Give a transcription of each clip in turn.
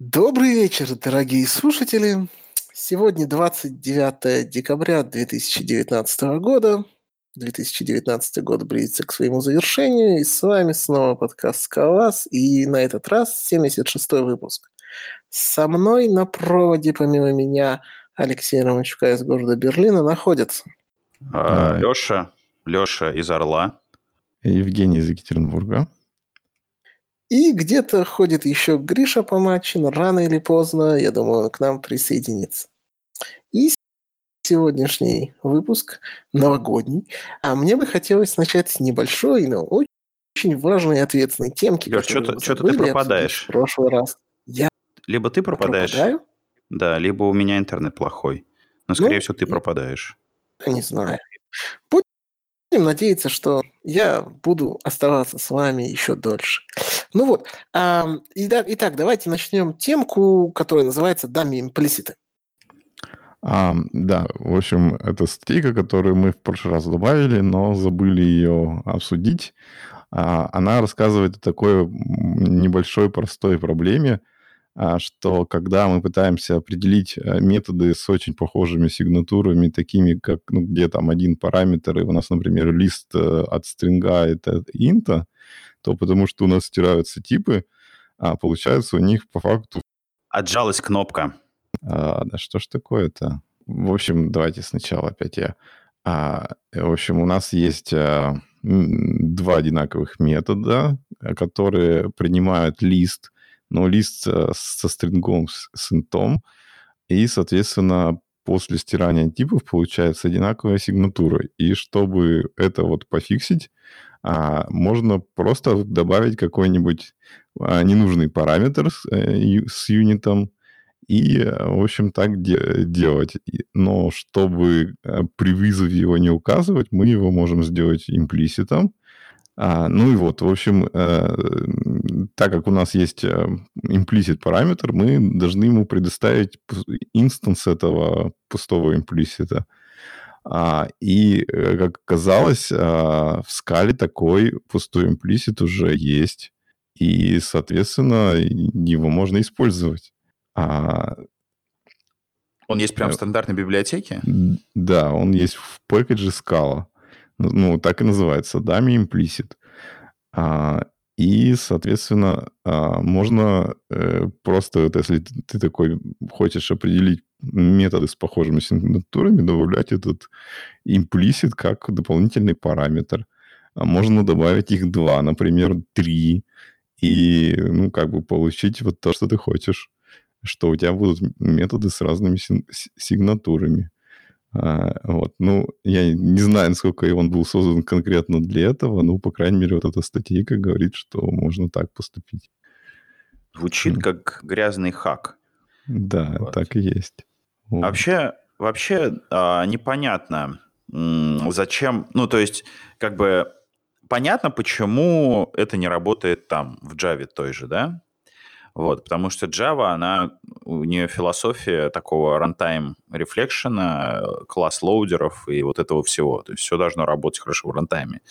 Добрый вечер, дорогие слушатели. Сегодня 29 декабря 2019 года. 2019 год близится к своему завершению, и с вами снова подкаст «Скалас», и на этот раз 76-й выпуск. Со мной на проводе, помимо меня, Алексей Романчука из города Берлина находится. А, Леша, Леша из Орла. Евгений из Екатеринбурга. И где-то ходит еще Гриша Помачин, рано или поздно, я думаю, он к нам присоединится. И сегодняшний выпуск новогодний. А мне бы хотелось начать с небольшой, но очень важной и ответственной темки. Леш, что-то, что-то ты пропадаешь. В прошлый раз. Я либо ты пропадаешь. Пропадаю? Да, либо у меня интернет плохой. Но, скорее ну, всего, ты пропадаешь. Не знаю. Будем надеяться, что я буду оставаться с вами еще дольше. Ну вот, а, итак, давайте начнем темку, которая называется «Дами имплиситы». А, да, в общем, это статейка, которую мы в прошлый раз добавили, но забыли ее обсудить. А, она рассказывает о такой небольшой простой проблеме, что когда мы пытаемся определить э, методы с очень похожими сигнатурами, такими как, ну, где там один параметр, и у нас, например, лист э, от стринга это инта, то потому что у нас стираются типы, а получается у них по факту... Отжалась кнопка. А, да что ж такое-то? В общем, давайте сначала опять я. А, в общем, у нас есть а, два одинаковых метода, которые принимают лист, но лист э, со стрингом с интом, и, соответственно, после стирания типов получается одинаковая сигнатура. И чтобы это вот пофиксить, а, можно просто добавить какой-нибудь а, ненужный параметр с, э, с юнитом и, э, в общем, так де- делать. Но чтобы при вызове его не указывать, мы его можем сделать имплиситом, ну и вот, в общем, э, так как у нас есть э, implicit параметр, мы должны ему предоставить инстанс этого пустого имплисита. А, и, э, как оказалось, а, в скале такой пустой имплисит уже есть. И, соответственно, его можно использовать. А, он есть прямо в стандартной библиотеке? Да, он есть в пэкэдже Scala ну, так и называется, dummy implicit. А, и, соответственно, а, можно э, просто, вот, если ты, ты такой хочешь определить методы с похожими сигнатурами, добавлять этот implicit как дополнительный параметр. А можно добавить их два, например, три, и, ну, как бы получить вот то, что ты хочешь, что у тебя будут методы с разными сигнатурами. А, вот. Ну, я не знаю, насколько он был создан конкретно для этого, но, по крайней мере, вот эта статейка говорит, что можно так поступить. Звучит mm. как грязный хак. Да, вот. так и есть. Вот. Вообще, вообще а, непонятно, зачем... Ну, то есть, как бы понятно, почему это не работает там, в Java той же, да? Вот, потому что Java, она, у нее философия такого runtime рефлекшена, класс лоудеров и вот этого всего. То есть все должно работать хорошо в рантайме.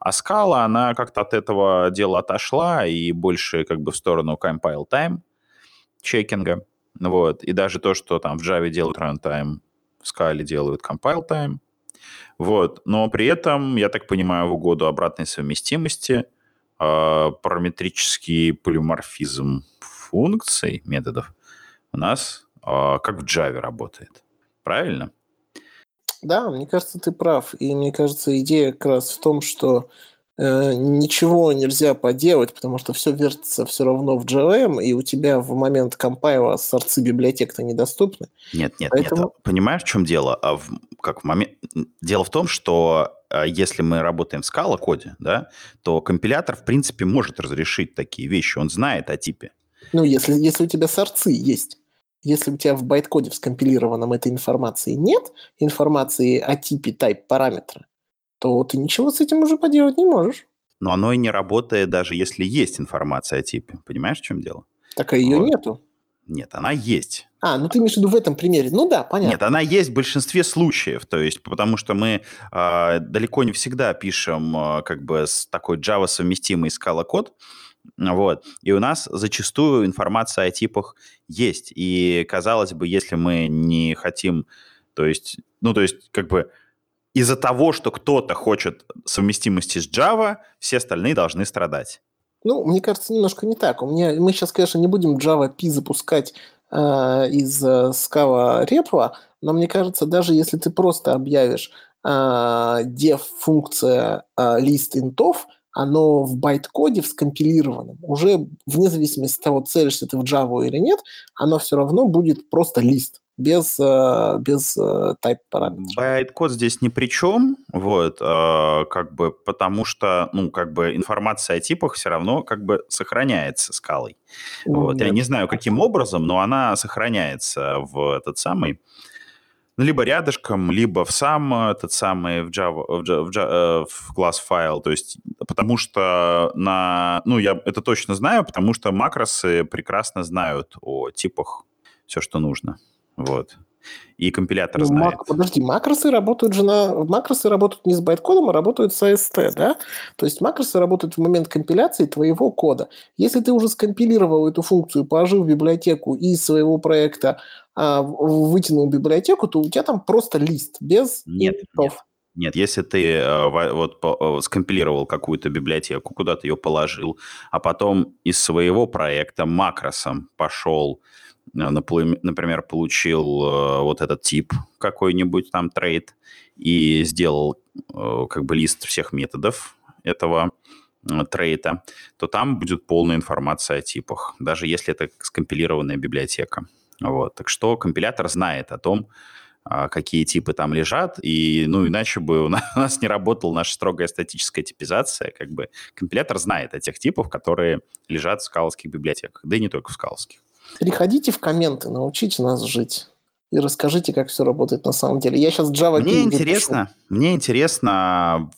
А Scala, она как-то от этого дела отошла и больше как бы в сторону compile time чекинга. Вот. И даже то, что там в Java делают runtime, в Scala делают compile time. Вот. Но при этом, я так понимаю, в угоду обратной совместимости э, параметрический полиморфизм функций, методов у нас э, как в Java работает. Правильно? Да, мне кажется, ты прав. И мне кажется, идея как раз в том, что э, ничего нельзя поделать, потому что все вертится все равно в JVM, и у тебя в момент компайла сорцы библиотек-то недоступны. Нет, нет, Поэтому... нет. Понимаешь, в чем дело? А в, как в момент... Дело в том, что а, если мы работаем в Scala коде, да, то компилятор, в принципе, может разрешить такие вещи. Он знает о типе. Ну, если, если у тебя сорцы есть, если у тебя в байткоде в скомпилированном этой информации нет, информации о типе, type, параметра, то ты ничего с этим уже поделать не можешь. Но оно и не работает, даже если есть информация о типе. Понимаешь, в чем дело? Так а ее вот. нету. Нет, она есть. А, ну ты имеешь в виду в этом примере. Ну да, понятно. Нет, она есть в большинстве случаев. То есть, потому что мы э, далеко не всегда пишем э, как бы с такой Java совместимый Scala код. Вот. И у нас зачастую информация о типах есть. И, казалось бы, если мы не хотим, то есть, ну, то есть, как бы из-за того, что кто-то хочет совместимости с Java, все остальные должны страдать. Ну, мне кажется, немножко не так. У меня, мы сейчас, конечно, не будем Java P запускать э, из э, Scala репла, но мне кажется, даже если ты просто объявишь э, def-функция э, list интов, оно в байт-коде, в скомпилированном, уже вне зависимости от того, целишься ты в Java или нет, оно все равно будет просто лист без, э, без э, type параметров. Байткод здесь ни при чем, вот, э, как бы, потому что, ну, как бы информация о типах все равно как бы сохраняется скалой. Вот. Я не знаю, каким образом, но она сохраняется в этот самый, ну, либо рядышком, либо в сам этот самый в Java, в, Java, в, Java, в класс файл, то есть потому что на, ну я это точно знаю, потому что макросы прекрасно знают о типах все, что нужно, вот. И компилятор ну, знает. Мак... Подожди, макросы работают же на... Макросы работают не с байткодом, а работают с AST, да? То есть макросы работают в момент компиляции твоего кода. Если ты уже скомпилировал эту функцию, положил в библиотеку из своего проекта а, вытянул библиотеку, то у тебя там просто лист без нет, нет. Нет, если ты э, вот э, скомпилировал какую-то библиотеку, куда-то ее положил, а потом из своего проекта макросом пошел, например, получил вот этот тип какой-нибудь там трейд и сделал как бы лист всех методов этого трейта, то там будет полная информация о типах, даже если это скомпилированная библиотека. Вот. Так что компилятор знает о том, а, какие типы там лежат, и, ну, иначе бы у нас не работала наша строгая статическая типизация, как бы компилятор знает о тех типах, которые лежат в скаловских библиотеках, да и не только в скаловских. Переходите в комменты, научите нас жить и расскажите, как все работает на самом деле. Я сейчас Java Мне интересно, пишу. мне интересно,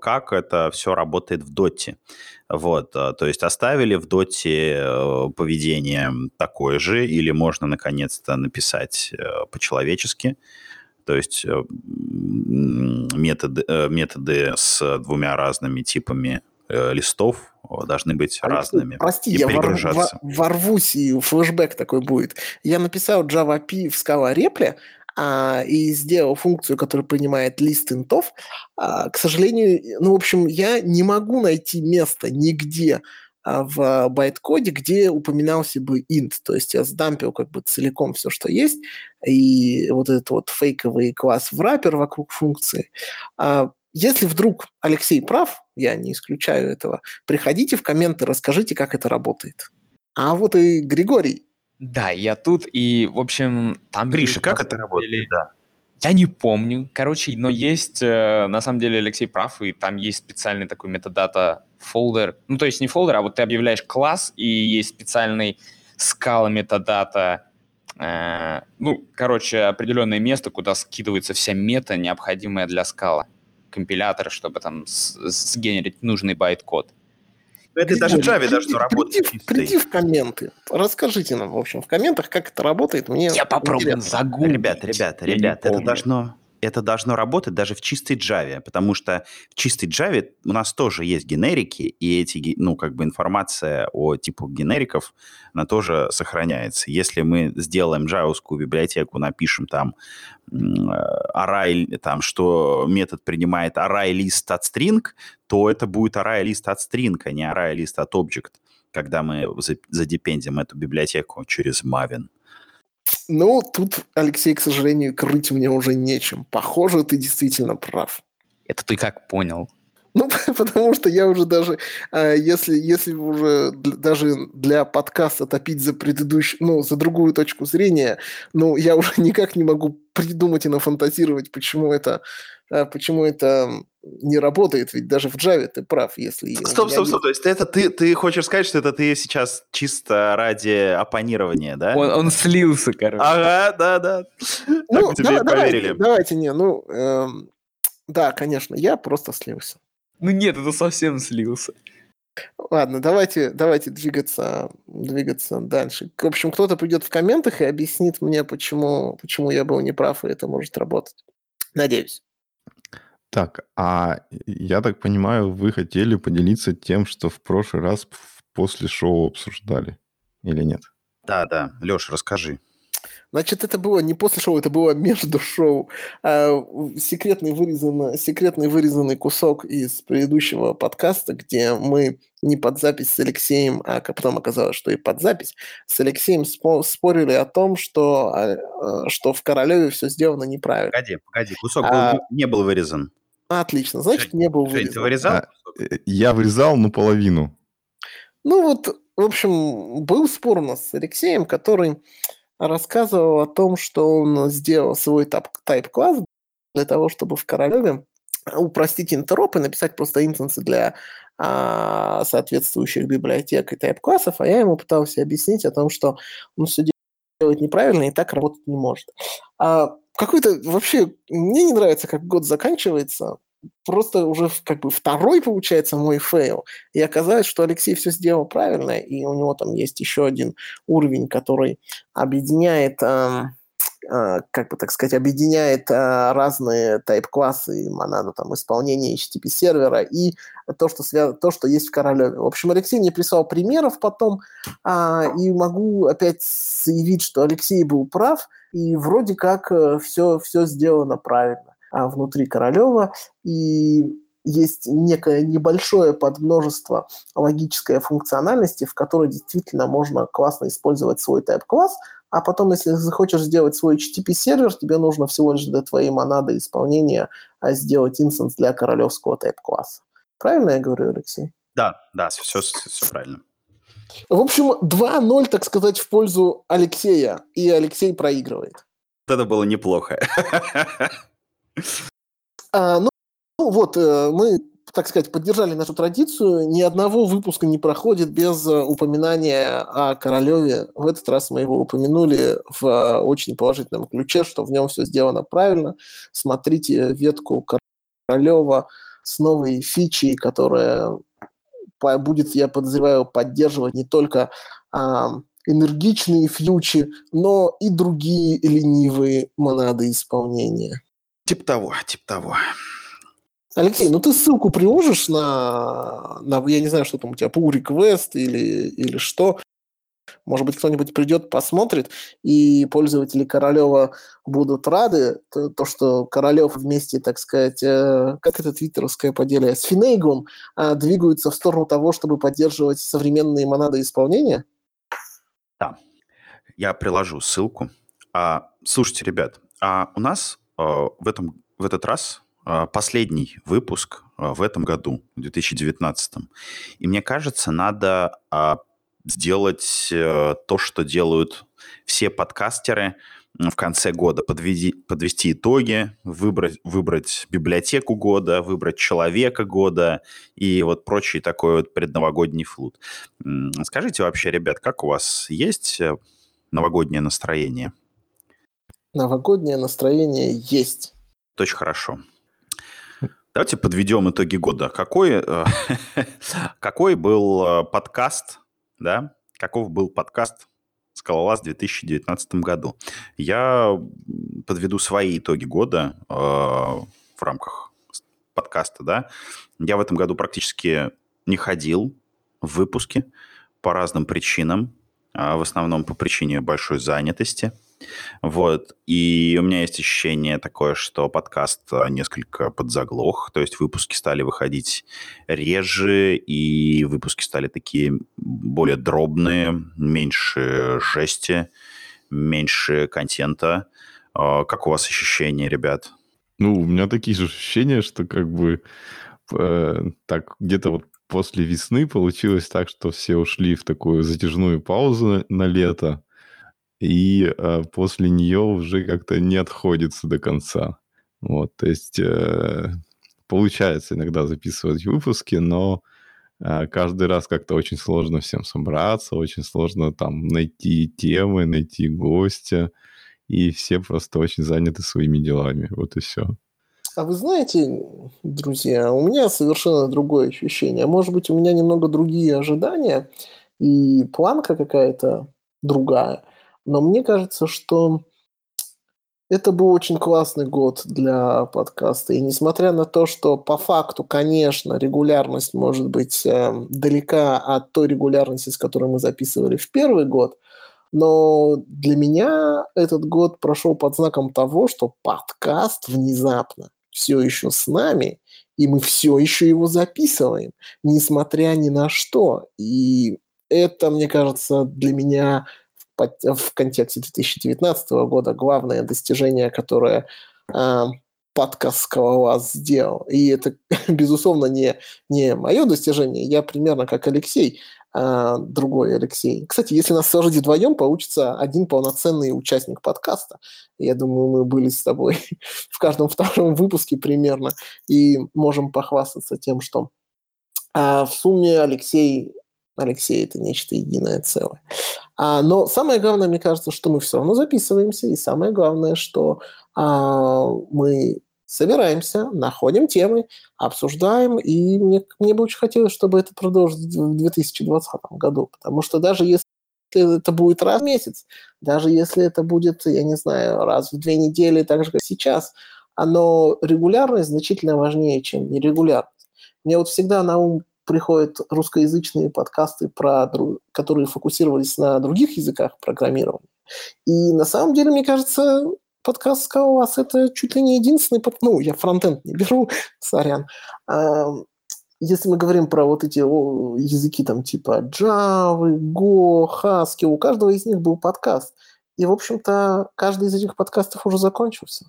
как это все работает в Доте. Вот, э, то есть оставили в доте э, поведение такое же, или можно наконец-то написать э, по-человечески, то есть методы, методы с двумя разными типами листов должны быть Алексей, разными. Прости, и я перегружаться. ворвусь, и флешбэк такой будет. Я написал Java P в Scala Repli, а, и сделал функцию, которая принимает лист интов, а, к сожалению, ну, в общем, я не могу найти место нигде а, в байткоде, где упоминался бы int. То есть я сдампил как бы целиком все, что есть, и вот этот вот фейковый класс в wrapper вокруг функции. А, если вдруг Алексей прав, я не исключаю этого, приходите в комменты, расскажите, как это работает. А вот и Григорий да, я тут, и, в общем, там... Гриша, как это работает? Да. Я не помню, короче, но есть, э, на самом деле, Алексей прав, и там есть специальный такой метадата фолдер, ну, то есть не фолдер, а вот ты объявляешь класс, и есть специальный Scala метадата, э, ну, короче, определенное место, куда скидывается вся мета, необходимая для Scala компилятора, чтобы там сгенерить нужный байт-код. Это даже в Java должно работать. Приди, приди в комменты. Расскажите нам, в общем, в комментах, как это работает. Мне Я попробую загуглить. Ребята, ребята, ребята, это должно это должно работать даже в чистой Java, потому что в чистой Java у нас тоже есть генерики, и эти, ну, как бы информация о типах генериков, она тоже сохраняется. Если мы сделаем джавовскую библиотеку, напишем там array, там, что метод принимает array лист от string, то это будет array лист от string, а не array лист от object, когда мы задепендим эту библиотеку через Maven. Ну, тут, Алексей, к сожалению, крыть мне уже нечем. Похоже, ты действительно прав. Это ты как понял? Ну, потому что я уже даже, а, если, если уже даже для подкаста топить за предыдущую, ну, за другую точку зрения, ну, я уже никак не могу придумать и нафантазировать, почему это, а, почему это не работает, ведь даже в Java ты прав, если... Стоп, стоп, стоп, то есть это ты, ты хочешь сказать, что это ты сейчас чисто ради оппонирования, да? Он, он слился, короче. Ага, да, да. Ну, так тебе да, поверили. Давайте, давайте, не, ну, эм, да, конечно, я просто слился. Ну нет, это совсем слился. Ладно, давайте, давайте двигаться, двигаться дальше. В общем, кто-то придет в комментах и объяснит мне, почему, почему я был неправ, и это может работать. Надеюсь. Так, а я так понимаю, вы хотели поделиться тем, что в прошлый раз после шоу обсуждали или нет? Да, да. Леш, расскажи. Значит, это было не после шоу, это было между шоу. А, секретный, вырезанный, секретный вырезанный кусок из предыдущего подкаста, где мы не под запись с Алексеем, а потом оказалось, что и под запись, с Алексеем спорили о том, что, а, а, что в Королеве все сделано неправильно. Погоди, погоди, кусок а... был, не был вырезан. Отлично, значит, не был вырезан. Ты вырезал? А, э, я вырезал, ну, половину. Ну вот, в общем, был спор у нас с Алексеем, который рассказывал о том, что он сделал свой тайп-класс для того, чтобы в Королеве упростить интероп и написать просто инстансы для а, соответствующих библиотек и тайп-классов, а я ему пытался объяснить о том, что он все делает неправильно и так работать не может. А какой-то вообще... Мне не нравится, как год заканчивается, просто уже как бы второй, получается, мой фейл. И оказалось, что Алексей все сделал правильно, и у него там есть еще один уровень, который объединяет, э, э, как бы так сказать, объединяет э, разные тайп-классы, монады там исполнения HTTP-сервера и то что, связ... то, что есть в Королеве. В общем, Алексей мне прислал примеров потом, э, и могу опять заявить, что Алексей был прав, и вроде как э, все, все сделано правильно. А, внутри Королева, и есть некое небольшое подмножество логической функциональности, в которой действительно можно классно использовать свой type-класс, а потом, если захочешь сделать свой HTTP-сервер, тебе нужно всего лишь для твоей монады исполнения а, сделать инстанс для королевского type-класса. Правильно я говорю, Алексей? Да, да, все, все правильно. В общем, 2-0, так сказать, в пользу Алексея, и Алексей проигрывает. Это было неплохо. А, ну, ну вот, э, мы, так сказать, поддержали нашу традицию. Ни одного выпуска не проходит без э, упоминания о Королеве. В этот раз мы его упомянули в очень положительном ключе, что в нем все сделано правильно. Смотрите ветку Королева с новой фичей, которая будет, я подозреваю, поддерживать не только а, энергичные фьючи, но и другие ленивые монады исполнения. Тип того, тип того. Алексей, ну ты ссылку приложишь на, на я не знаю, что там у тебя, pull request или, или что. Может быть, кто-нибудь придет, посмотрит, и пользователи Королева будут рады, то, то что Королев вместе, так сказать, э, как это твиттеровское поделие, с Финейгом э, двигаются в сторону того, чтобы поддерживать современные монады исполнения? Да, я приложу ссылку. А, слушайте, ребят, а у нас в, этом, в этот раз а, последний выпуск а, в этом году, в 2019. И мне кажется, надо сделать э, то, что делают все подкастеры в конце года. Подведи, подвести итоги, выбрать, выбрать библиотеку года, выбрать человека года и вот прочий такой вот предновогодний флут. Скажите вообще, ребят, как у вас есть э, новогоднее настроение? Новогоднее настроение есть. Очень хорошо. Давайте подведем итоги года. Какой, э, какой был э, подкаст, да? Каков был подкаст «Скалолаз» в 2019 году? Я подведу свои итоги года э, в рамках подкаста, да. Я в этом году практически не ходил в выпуске по разным причинам. А в основном по причине большой занятости – вот. И у меня есть ощущение такое, что подкаст а, несколько подзаглох, то есть выпуски стали выходить реже, и выпуски стали такие более дробные, меньше жести, меньше контента. А, как у вас ощущения, ребят? Ну, у меня такие же ощущения, что как бы э, так где-то вот после весны получилось так, что все ушли в такую затяжную паузу на, на лето, и э, после нее уже как-то не отходится до конца. Вот, то есть э, получается иногда записывать выпуски, но э, каждый раз как-то очень сложно всем собраться, очень сложно там найти темы, найти гостя, и все просто очень заняты своими делами. Вот и все. А вы знаете, друзья, у меня совершенно другое ощущение. Может быть, у меня немного другие ожидания и планка какая-то другая. Но мне кажется, что Это был очень классный год для подкаста. И несмотря на то, что по факту, конечно, регулярность может быть э, далека от той регулярности, с которой мы записывали в первый год, но для меня этот год прошел под знаком того, что подкаст внезапно все еще с нами, и мы все еще его записываем, несмотря ни на что. И это, мне кажется, для меня в контексте 2019 года главное достижение, которое э, подкаст «Скалолаз» сделал. И это, безусловно, не, не мое достижение. Я примерно как Алексей, а другой Алексей. Кстати, если нас сложить вдвоем, получится один полноценный участник подкаста. Я думаю, мы были с тобой в каждом втором выпуске примерно и можем похвастаться тем, что а в сумме Алексей Алексей это нечто единое целое. А, но самое главное, мне кажется, что мы все равно записываемся, и самое главное, что а, мы собираемся, находим темы, обсуждаем, и мне, мне бы очень хотелось, чтобы это продолжилось в 2020 году, потому что даже если это будет раз в месяц, даже если это будет, я не знаю, раз в две недели, так же, как сейчас, оно регулярность значительно важнее, чем нерегулярность. Мне вот всегда на ум приходят русскоязычные подкасты, про, которые фокусировались на других языках программирования. И на самом деле, мне кажется, подкаст вас это чуть ли не единственный... Ну, я фронтенд не беру, сорян. Если мы говорим про вот эти языки там типа Java, Go, Haskell, у каждого из них был подкаст. И, в общем-то, каждый из этих подкастов уже закончился.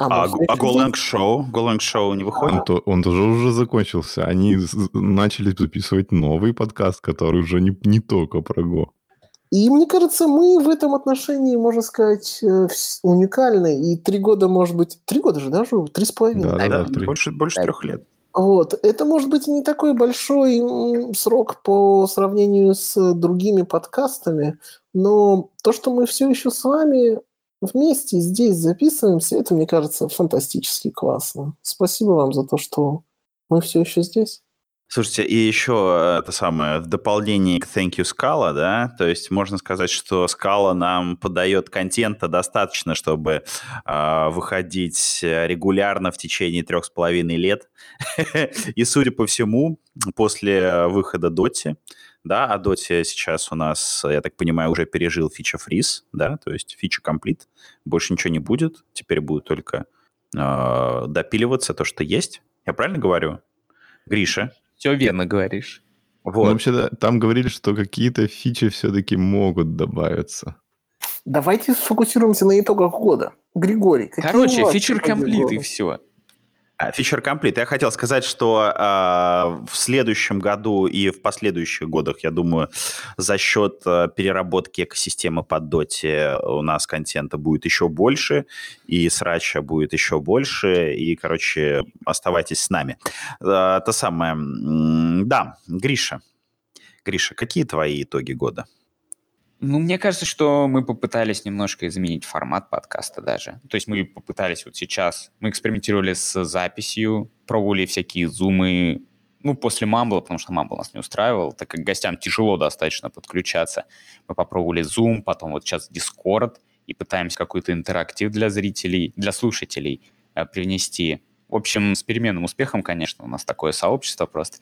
А, а, а Golang Show? Golang Show не выходит? Он, то, он тоже уже закончился. Они начали записывать новый подкаст, который уже не, не только про Go. И мне кажется, мы в этом отношении, можно сказать, э, уникальны. И три года, может быть... Три года же, даже? Три с половиной. Да, да, да, да больше, больше трех лет. Вот. Это может быть не такой большой срок по сравнению с другими подкастами, но то, что мы все еще с вами вместе здесь записываемся, это, мне кажется, фантастически классно. Спасибо вам за то, что мы все еще здесь. Слушайте, и еще это самое, в дополнение к Thank You Scala, да, то есть можно сказать, что Scala нам подает контента достаточно, чтобы э, выходить регулярно в течение трех с половиной лет. И, судя по всему, после выхода Доти, да, а Доти сейчас у нас, я так понимаю, уже пережил фича фриз, да, то есть фича комплит, больше ничего не будет, теперь будет только э, допиливаться то, что есть. Я правильно говорю? Гриша? Все верно говоришь. Вот. Ну, вообще, да, там говорили, что какие-то фичи все-таки могут добавиться. Давайте сфокусируемся на итогах года. Григорий, Короче, фичер комплит и все. Фичер комплит. Я хотел сказать, что э, в следующем году и в последующих годах, я думаю, за счет э, переработки экосистемы под Доте у нас контента будет еще больше, и срача будет еще больше, и, короче, оставайтесь с нами. Э, то самое. Да, Гриша. Гриша, какие твои итоги года? Ну, мне кажется, что мы попытались немножко изменить формат подкаста даже. То есть мы попытались вот сейчас, мы экспериментировали с записью, пробовали всякие зумы, ну, после Мамбла, потому что Мамбл нас не устраивал, так как гостям тяжело достаточно подключаться. Мы попробовали Zoom, потом вот сейчас Discord, и пытаемся какой-то интерактив для зрителей, для слушателей э, привнести. В общем, с переменным успехом, конечно, у нас такое сообщество просто.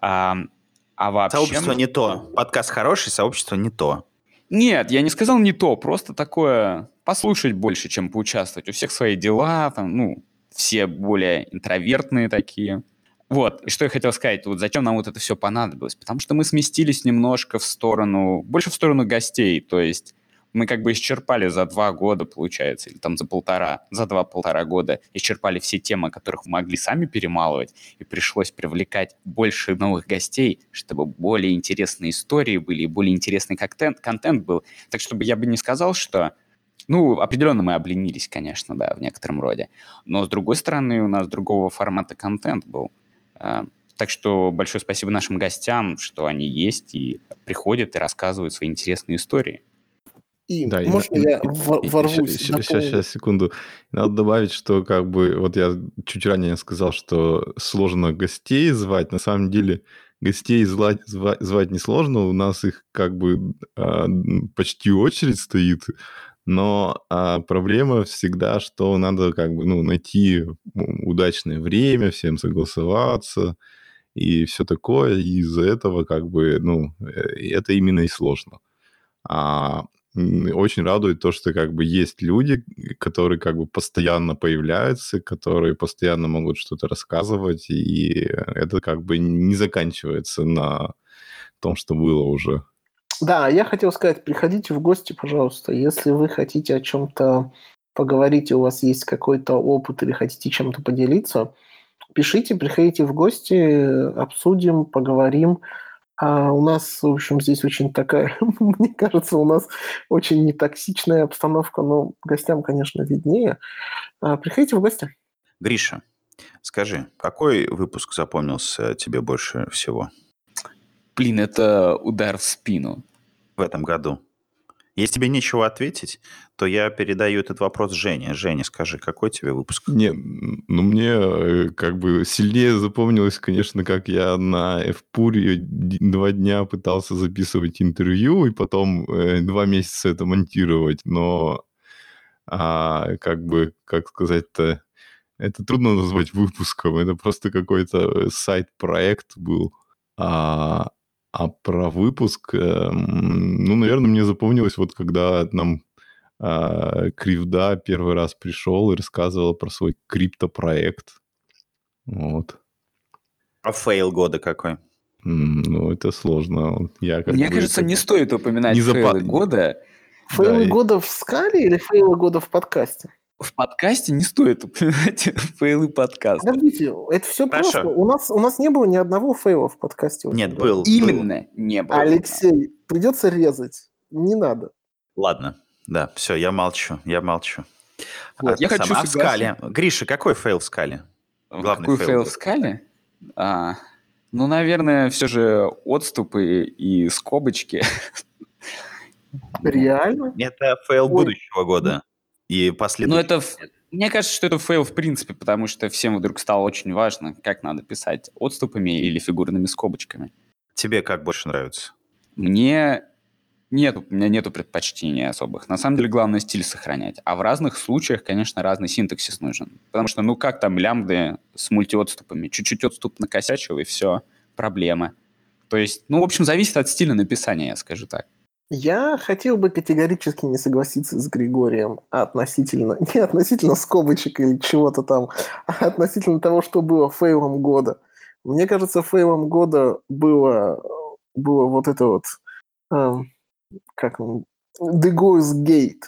А, а вообще... Сообщество не то. Подкаст хороший, сообщество не то. Нет, я не сказал не то, просто такое послушать больше, чем поучаствовать. У всех свои дела, там, ну, все более интровертные такие. Вот, и что я хотел сказать, вот зачем нам вот это все понадобилось? Потому что мы сместились немножко в сторону, больше в сторону гостей, то есть мы как бы исчерпали за два года, получается, или там за полтора, за два-полтора года исчерпали все темы, которых мы могли сами перемалывать, и пришлось привлекать больше новых гостей, чтобы более интересные истории были, и более интересный контент, контент был. Так чтобы я бы не сказал, что ну, определенно мы обленились, конечно, да, в некотором роде. Но, с другой стороны, у нас другого формата контент был. А, так что большое спасибо нашим гостям, что они есть и приходят и рассказывают свои интересные истории. И да, можно и, я и, ворвусь? Сейчас, сейчас, сейчас, секунду. Надо добавить, что как бы, вот я чуть ранее сказал, что сложно гостей звать. На самом деле гостей звать, звать, звать несложно. У нас их как бы а, почти очередь стоит Но а, проблема всегда, что надо как бы ну, найти удачное время, всем согласоваться и все такое. И из-за этого как бы, ну, э, это именно и сложно. А очень радует то, что как бы есть люди, которые как бы постоянно появляются, которые постоянно могут что-то рассказывать, и это как бы не заканчивается на том, что было уже. Да, я хотел сказать, приходите в гости, пожалуйста, если вы хотите о чем-то поговорить, у вас есть какой-то опыт или хотите чем-то поделиться, пишите, приходите в гости, обсудим, поговорим. А у нас, в общем, здесь очень такая, мне кажется, у нас очень нетоксичная обстановка, но гостям, конечно, виднее. А, приходите в гости. Гриша, скажи, какой выпуск запомнился тебе больше всего? Блин, это удар в спину. В этом году. Если тебе нечего ответить, то я передаю этот вопрос Жене. Женя, скажи, какой тебе выпуск? Не, ну мне э, как бы сильнее запомнилось, конечно, как я на FPUR два дня пытался записывать интервью и потом э, два месяца это монтировать, но а, как бы, как сказать-то, это трудно назвать выпуском, это просто какой-то side-проект был. А, а про выпуск, э, ну, наверное, мне запомнилось вот когда нам э, Кривда первый раз пришел и рассказывал про свой криптопроект. Вот. А фейл года какой? Ну, это сложно. Я, Мне кажется, не стоит упоминать не фейлы года. Фейлы да, года в скале или фейлы года в подкасте? В подкасте не стоит упоминать фейлы подкаста. Подождите, это все Хорошо. просто. У нас, у нас не было ни одного фейла в подкасте. Нет, был. Именно был. не было. Алексей, придется резать. Не надо. Ладно, да, все, я молчу, я молчу. Вот, а, я хочу а в скале? Гриша, какой фейл в скале? Главный какой фейл, фейл в скале? А, ну, наверное, все же отступы и скобочки. Реально? Это фейл Ой. будущего года и последующие... Ну, это... Мне кажется, что это фейл в принципе, потому что всем вдруг стало очень важно, как надо писать отступами или фигурными скобочками. Тебе как больше нравится? Мне нет, у меня нету предпочтений особых. На самом деле, главное стиль сохранять. А в разных случаях, конечно, разный синтаксис нужен. Потому что, ну как там лямбды с мультиотступами? Чуть-чуть отступ накосячил, и все, проблема. То есть, ну, в общем, зависит от стиля написания, я скажу так. Я хотел бы категорически не согласиться с Григорием относительно, не относительно скобочек или чего-то там, а относительно того, что было фейлом года. Мне кажется, фейлом года было, было вот это вот, эм, как он, De Goes Gate.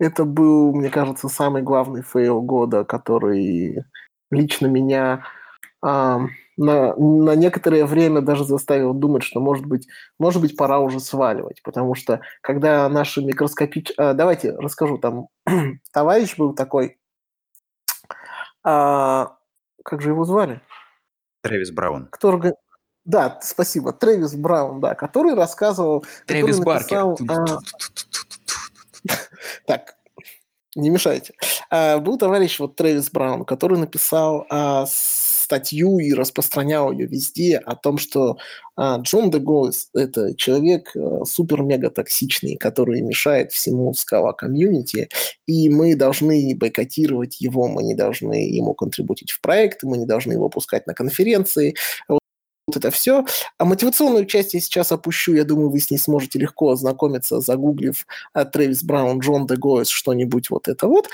Это был, мне кажется, самый главный фейл года, который лично меня эм, на, на некоторое время даже заставил думать, что, может быть, может быть, пора уже сваливать, потому что когда наши микроскопич... А, давайте расскажу, там товарищ был такой, а, как же его звали? Трэвис Браун. Который... Да, спасибо, Трэвис Браун, да, который рассказывал... Трэвис написал, Баркер. А... Так, не мешайте. А, был товарищ вот Трэвис Браун, который написал а, статью и распространял ее везде о том, что а, Джон Дегойс – это человек а, супер-мега токсичный, который мешает всему скала комьюнити, и мы должны бойкотировать его, мы не должны ему контрибутить в проект, мы не должны его пускать на конференции, вот это все. А мотивационную часть я сейчас опущу. Я думаю, вы с ней сможете легко ознакомиться, загуглив Трэвис Браун, Джон Дегойс, что-нибудь вот это вот.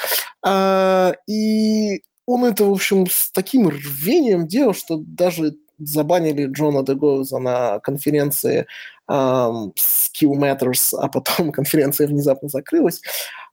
А, и он это, в общем, с таким рвением делал, что даже забанили Джона Дегоуза на конференции um, Skill Matters, а потом конференция внезапно закрылась.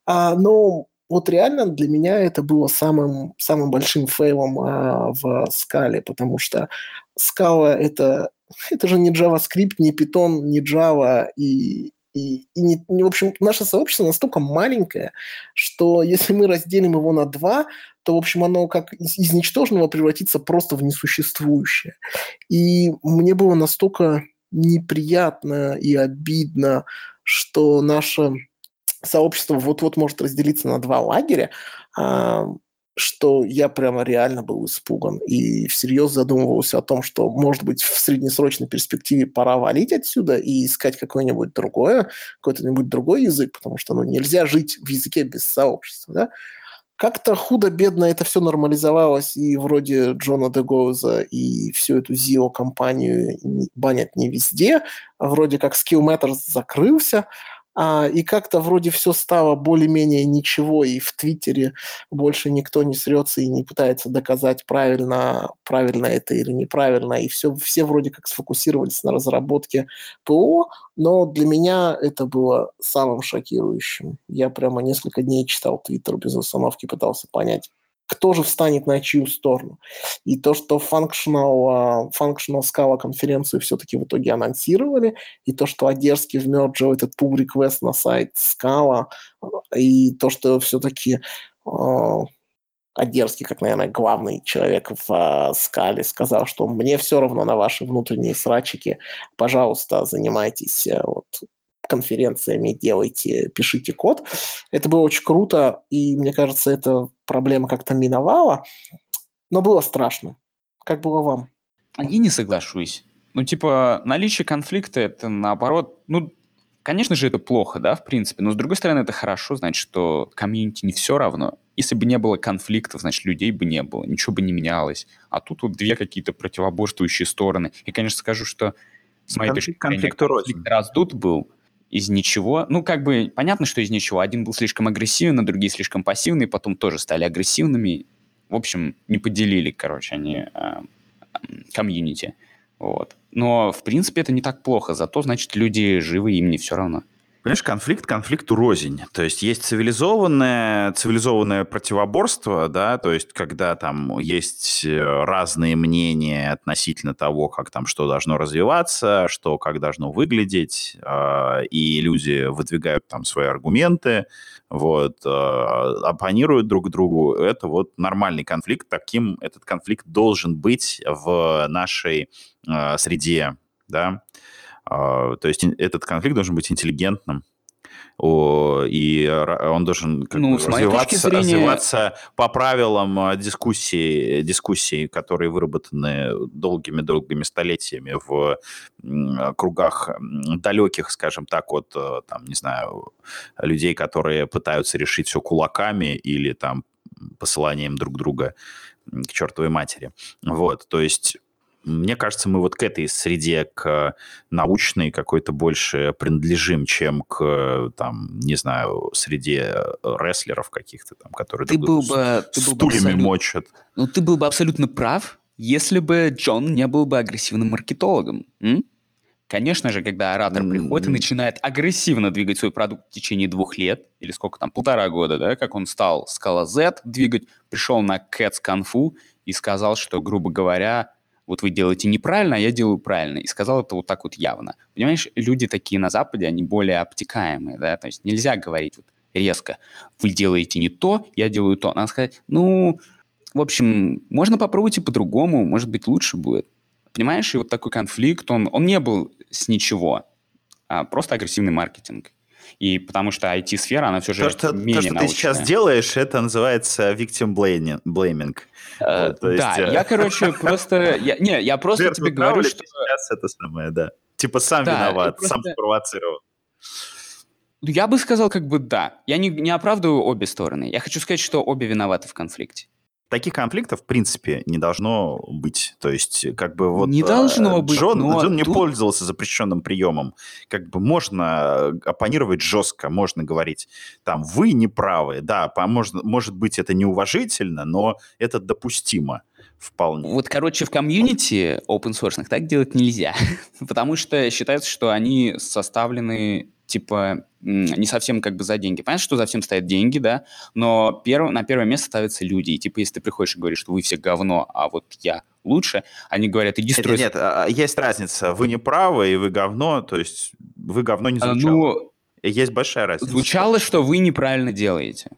А, но вот реально для меня это было самым, самым большим фейлом а, в скале, потому что скала это, это же не JavaScript, не Python, не Java, и, и, и не, не, в общем, наше сообщество настолько маленькое, что если мы разделим его на два, то, в общем, оно как из, из ничтожного превратится просто в несуществующее. И мне было настолько неприятно и обидно, что наше сообщество вот-вот может разделиться на два лагеря. Что я прямо реально был испуган и всерьез задумывался о том, что, может быть, в среднесрочной перспективе пора валить отсюда и искать какое-нибудь другое, какой-то-нибудь другой язык, потому что ну, нельзя жить в языке без сообщества, да? Как-то худо-бедно это все нормализовалось, и вроде Джона Дегоуза и всю эту ZIO-компанию банят не везде, а вроде как Skill Matters закрылся, а, и как-то вроде все стало более-менее ничего, и в Твиттере больше никто не срется и не пытается доказать, правильно, правильно это или неправильно, и все, все вроде как сфокусировались на разработке ПО, но для меня это было самым шокирующим. Я прямо несколько дней читал Твиттер без остановки, пытался понять, кто же встанет на чью сторону. И то, что Functional, uh, Functional Scala конференцию все-таки в итоге анонсировали, и то, что Одерский вмерджил этот pull request на сайт Scala, и то, что все-таки uh, Одерский, как, наверное, главный человек в uh, Скале, сказал, что мне все равно на ваши внутренние срачики, пожалуйста, занимайтесь uh, вот, конференциями делайте, пишите код. Это было очень круто, и мне кажется, эта проблема как-то миновала, но было страшно. Как было вам? Я не соглашусь. Ну, типа, наличие конфликта, это наоборот, ну, конечно же, это плохо, да, в принципе, но с другой стороны, это хорошо, значит, что комьюнити не все равно. Если бы не было конфликтов, значит, людей бы не было, ничего бы не менялось. А тут вот две какие-то противоборствующие стороны. И, конечно, скажу, что с моей конфликт, точки зрения, конфликт раздут был, из ничего. Ну, как бы понятно, что из ничего. Один был слишком агрессивный, а другие слишком пассивные, потом тоже стали агрессивными. В общем, не поделили, короче, они э, комьюнити. Вот. Но, в принципе, это не так плохо. Зато, значит, люди живы, им не все равно. Понимаешь, конфликт конфликту рознь. То есть есть цивилизованное, цивилизованное противоборство, да, то есть когда там есть э, разные мнения относительно того, как там что должно развиваться, что как должно выглядеть, э, и люди выдвигают там свои аргументы, вот, э, оппонируют друг другу. Это вот нормальный конфликт. Таким этот конфликт должен быть в нашей э, среде, да. А, то есть этот конфликт должен быть интеллигентным, и он должен как ну, бы, развиваться, зрения... развиваться по правилам а, дискуссии, дискуссий, которые выработаны долгими-долгими столетиями в кругах далеких, скажем так, от, там, не знаю, людей, которые пытаются решить все кулаками или там посыланием друг друга к чертовой матери. Вот, то есть мне кажется, мы вот к этой среде, к научной какой-то больше принадлежим, чем к, там, не знаю, среде рестлеров каких-то там, которые ты был бы, ты был стульями абсолют... мочат. Ну, ты был бы абсолютно прав, если бы Джон не был бы агрессивным маркетологом. М? Конечно же, когда оратор приходит и начинает агрессивно двигать свой продукт в течение двух лет, или сколько там, полтора года, да, как он стал Scala Z двигать, пришел на Cats Kung Fu и сказал, что, грубо говоря, вот вы делаете неправильно, а я делаю правильно. И сказал это вот так вот явно. Понимаешь, люди такие на Западе, они более обтекаемые, да, то есть нельзя говорить вот резко, вы делаете не то, я делаю то. Надо сказать, ну, в общем, можно попробовать и по-другому, может быть, лучше будет. Понимаешь, и вот такой конфликт, он, он не был с ничего, а просто агрессивный маркетинг. И потому что IT-сфера, она все же то, что, менее То, что научная. ты сейчас делаешь, это называется victim blaming. Э, да, есть, я, э, короче, просто... Я, не, я просто тебе говорю, что... Сейчас это самое, да. Типа сам да, виноват, просто... сам спровоцировал. Ну, я бы сказал, как бы да. Я не, не оправдываю обе стороны. Я хочу сказать, что обе виноваты в конфликте таких конфликтов, в принципе, не должно быть. То есть, как бы вот... Не должно быть, Джон, но Джон не тут... пользовался запрещенным приемом. Как бы можно оппонировать жестко, можно говорить, там, вы не правы, да, может, может быть, это неуважительно, но это допустимо вполне. Вот, короче, в комьюнити open source так делать нельзя, потому что считается, что они составлены типа не совсем как бы за деньги. Понятно, что за всем стоят деньги, да, но перв, на первое место ставятся люди. И типа, если ты приходишь и говоришь, что вы все говно, а вот я лучше, они говорят, иди строй... Нет, нет, а, есть разница. Вы не правы, и вы говно, то есть вы говно не а, звучало. Ну, есть большая разница. Звучало, что вы неправильно делаете.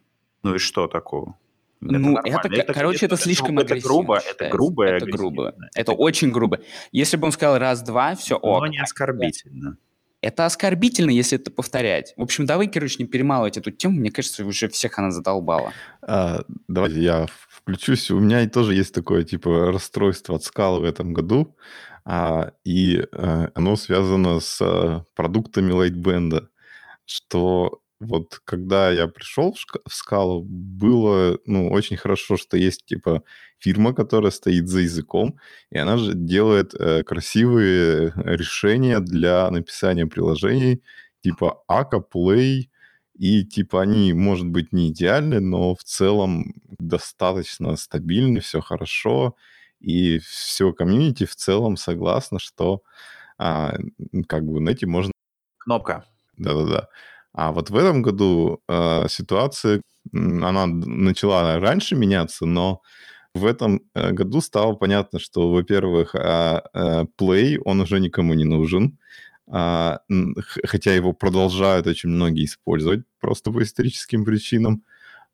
Ну и что такого? Это ну, это, это, короче, это, это слишком это грубо, это грубо, это грубо, это очень грубо. Если бы он сказал раз-два, все ок. Но не оскорбительно. Это оскорбительно, если это повторять. В общем, давай, короче, не перемалывать эту тему. Мне кажется, уже всех она задолбала. А, давайте я включусь. У меня тоже есть такое, типа, расстройство от скалы в этом году. А, и а, оно связано с а, продуктами Lightband. Что вот когда я пришел в, в скалу, было ну, очень хорошо, что есть типа фирма, которая стоит за языком, и она же делает э, красивые решения для написания приложений типа Aka, Play, и типа они, может быть, не идеальны, но в целом достаточно стабильны, все хорошо, и все комьюнити в целом согласно, что а, как бы на эти можно... Кнопка. Да-да-да. А вот в этом году э, ситуация, она начала раньше меняться, но в этом э, году стало понятно, что, во-первых, э, э, Play, он уже никому не нужен, э, хотя его продолжают очень многие использовать просто по историческим причинам.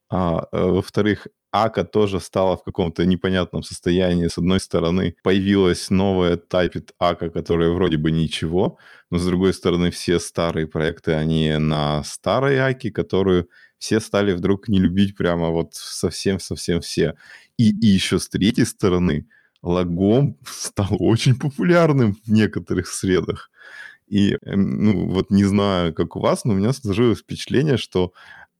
А, э, во-вторых, Ака тоже стала в каком-то непонятном состоянии. С одной стороны, появилась новая Typed Ака, которая вроде бы ничего, но с другой стороны, все старые проекты, они на старой Аке, которую все стали вдруг не любить прямо вот совсем-совсем все. И, и еще с третьей стороны, лагом стал очень популярным в некоторых средах. И, эм, ну, вот не знаю, как у вас, но у меня сложилось впечатление, что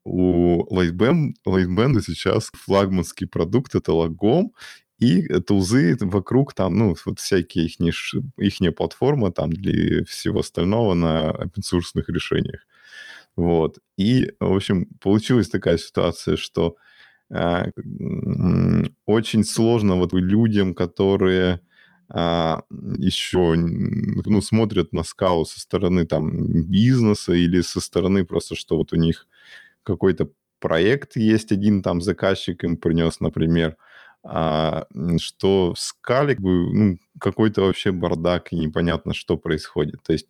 у Lightband, Lightband сейчас флагманский продукт — это лагом, и тулзы вокруг там, ну, вот всякие их, их платформа там для всего остального на open решениях. Вот. И, в общем, получилась такая ситуация, что э, очень сложно вот людям, которые э, а, еще ну, смотрят на скалу со стороны там бизнеса или со стороны просто, что вот у них какой-то проект есть, один там заказчик им принес, например, а, что в скале ну, какой-то вообще бардак и непонятно, что происходит. То есть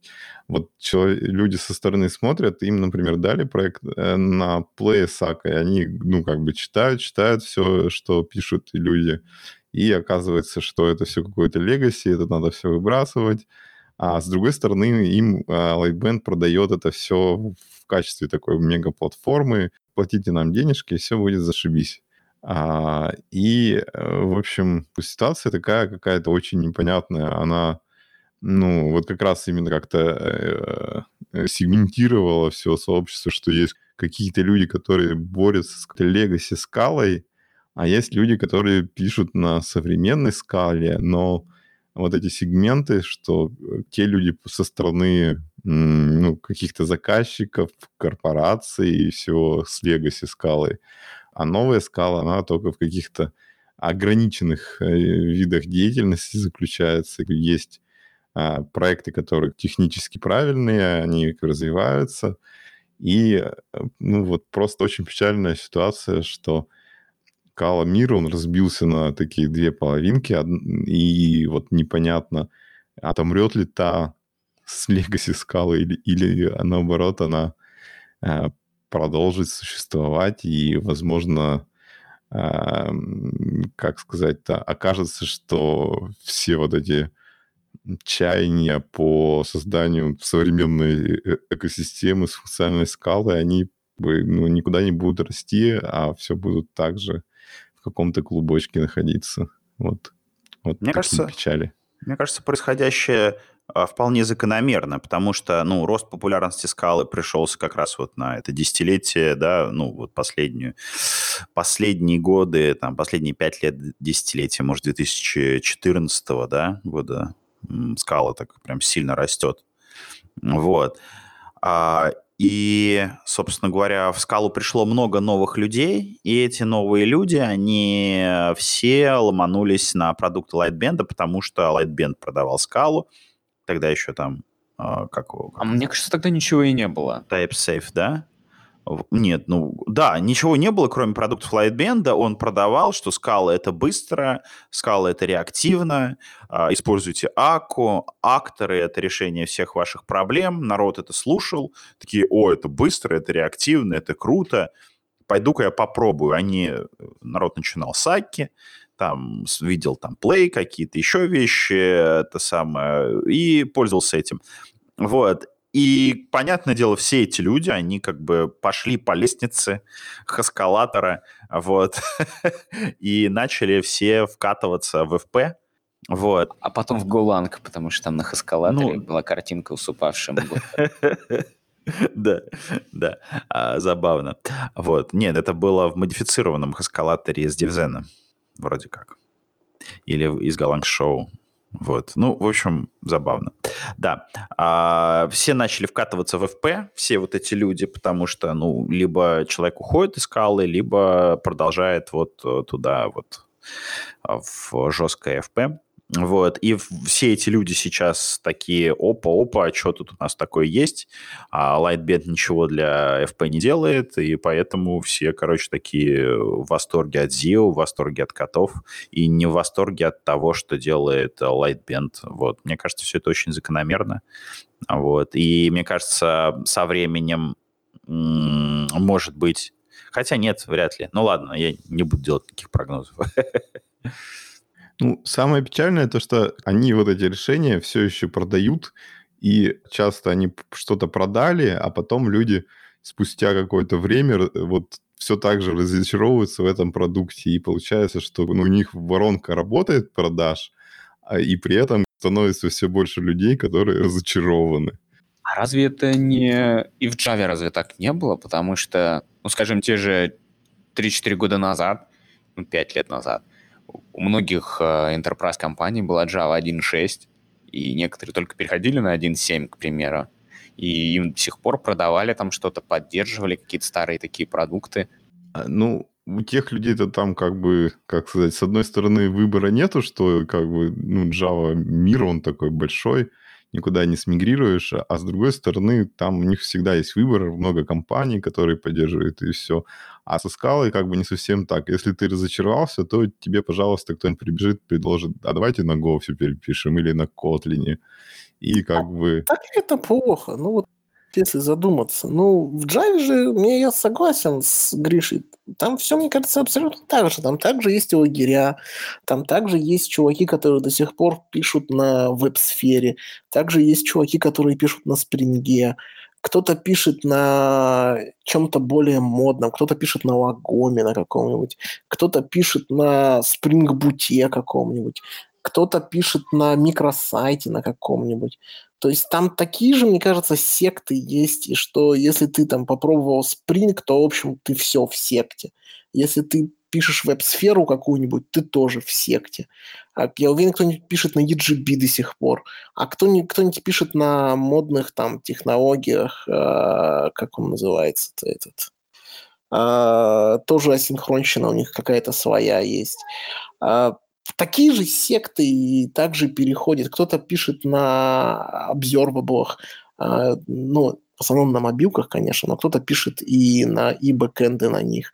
вот человек, люди со стороны смотрят, им, например, дали проект э, на Play и они, ну, как бы читают, читают все, что пишут люди, и оказывается, что это все какое-то легаси, это надо все выбрасывать. А с другой стороны, им а, Lightband продает это все в качестве такой мега-платформы. Платите нам денежки, и все будет зашибись. А, и, э, в общем, ситуация такая какая-то очень непонятная. Она, ну, вот как раз именно как-то э, э сегментировала все сообщество, что есть какие-то люди, которые борются с легаси скалой, а есть люди, которые пишут на современной скале, но вот эти сегменты, что э, те люди со стороны ну, каких-то заказчиков, корпораций и всего с Legacy скалы, а новая скала, она только в каких-то ограниченных э, видах деятельности заключается. Есть а, проекты, которые технически правильные, они развиваются. И э, ну, вот просто очень печальная ситуация, что Кала Мир, он разбился на такие две половинки, и вот непонятно, отомрет ли та с Легаси Скалы или, или наоборот она э, продолжит существовать и, возможно, э, как сказать-то, окажется, что все вот эти чаяния по созданию современной э, экосистемы с функциональной скалы, они ну, никуда не будут расти, а все будут также в каком-то клубочке находиться. Вот, вот мне кажется, печали. Мне кажется, происходящее а, вполне закономерно, потому что, ну, рост популярности скалы пришелся как раз вот на это десятилетие, да, ну, вот последнюю, последние годы, там, последние пять лет десятилетия, может, 2014 да, года скала так прям сильно растет. Вот. А, и, собственно говоря, в скалу пришло много новых людей, и эти новые люди, они все ломанулись на продукты Lightband, потому что Lightband продавал скалу, тогда еще там, а, как его... А мне кажется, тогда ничего и не было. TypeSafe, да? Нет, ну да, ничего не было, кроме продуктов Lightband. Он продавал, что скала это быстро, скала это реактивно, э, используйте АКУ, акторы это решение всех ваших проблем. Народ это слушал, такие, о, это быстро, это реактивно, это круто. Пойду-ка я попробую. Они, э, народ начинал с Аки, там видел там плей, какие-то еще вещи, это самое, и пользовался этим. Вот. И, понятное дело, все эти люди, они как бы пошли по лестнице эскалатора, вот, и начали все вкатываться в FP, вот. А потом в Голанг, потому что там на эскалаторе ну, была картинка с упавшим. Да, да, а, забавно. Вот, нет, это было в модифицированном эскалаторе из Дивзена, вроде как. Или из Галанг Шоу. Вот. Ну, в общем, забавно. Да. А, все начали вкатываться в FP, все вот эти люди, потому что, ну, либо человек уходит из скалы, либо продолжает вот э, туда вот а, в жесткое FP. Вот, и все эти люди сейчас такие, опа-опа, а что тут у нас такое есть? А Lightbend ничего для FP не делает, и поэтому все, короче, такие в восторге от ZIO, в восторге от котов, и не в восторге от того, что делает Lightbend. Вот, мне кажется, все это очень закономерно. Вот, и мне кажется, со временем, может быть, хотя нет, вряд ли. Ну ладно, я не буду делать таких прогнозов. Ну, самое печальное то, что они вот эти решения все еще продают, и часто они что-то продали, а потом люди спустя какое-то время вот все так же разочаровываются в этом продукте, и получается, что ну, у них воронка работает продаж, а, и при этом становится все больше людей, которые разочарованы. А разве это не... И в Java разве так не было? Потому что, ну, скажем, те же 3-4 года назад, ну, 5 лет назад, у многих э, enterprise компаний была Java 1.6, и некоторые только переходили на 1.7, к примеру, и им до сих пор продавали там что-то, поддерживали какие-то старые такие продукты. А, ну, у тех людей-то там как бы, как сказать, с одной стороны выбора нету, что как бы, ну, Java мир, он такой большой, никуда не смигрируешь, а с другой стороны, там у них всегда есть выбор, много компаний, которые поддерживают, и все. А со скалой как бы не совсем так. Если ты разочаровался, то тебе, пожалуйста, кто-нибудь прибежит, предложит, а давайте на Go все перепишем или на Kotlin. И как бы... Так это плохо. Ну вот если задуматься. Ну, в Java же, мне я согласен с Гришей, там все, мне кажется, абсолютно так же. Там также есть лагеря, там также есть чуваки, которые до сих пор пишут на веб-сфере, также есть чуваки, которые пишут на спринге, кто-то пишет на чем-то более модном, кто-то пишет на лагоме на каком-нибудь, кто-то пишет на спрингбуте каком-нибудь, кто-то пишет на микросайте на каком-нибудь. То есть там такие же, мне кажется, секты есть, и что если ты там попробовал Spring, то, в общем, ты все в секте. Если ты пишешь веб-сферу какую-нибудь, ты тоже в секте. А я уверен, кто-нибудь пишет на EGB до сих пор. А кто-нибудь, кто-нибудь пишет на модных там технологиях, э, как он называется этот, э, тоже асинхронщина у них какая-то своя есть. Э, такие же секты и также переходят. Кто-то пишет на обзорваблах, э, ну, в основном на мобилках, конечно, но кто-то пишет и на и бэкэнды на них.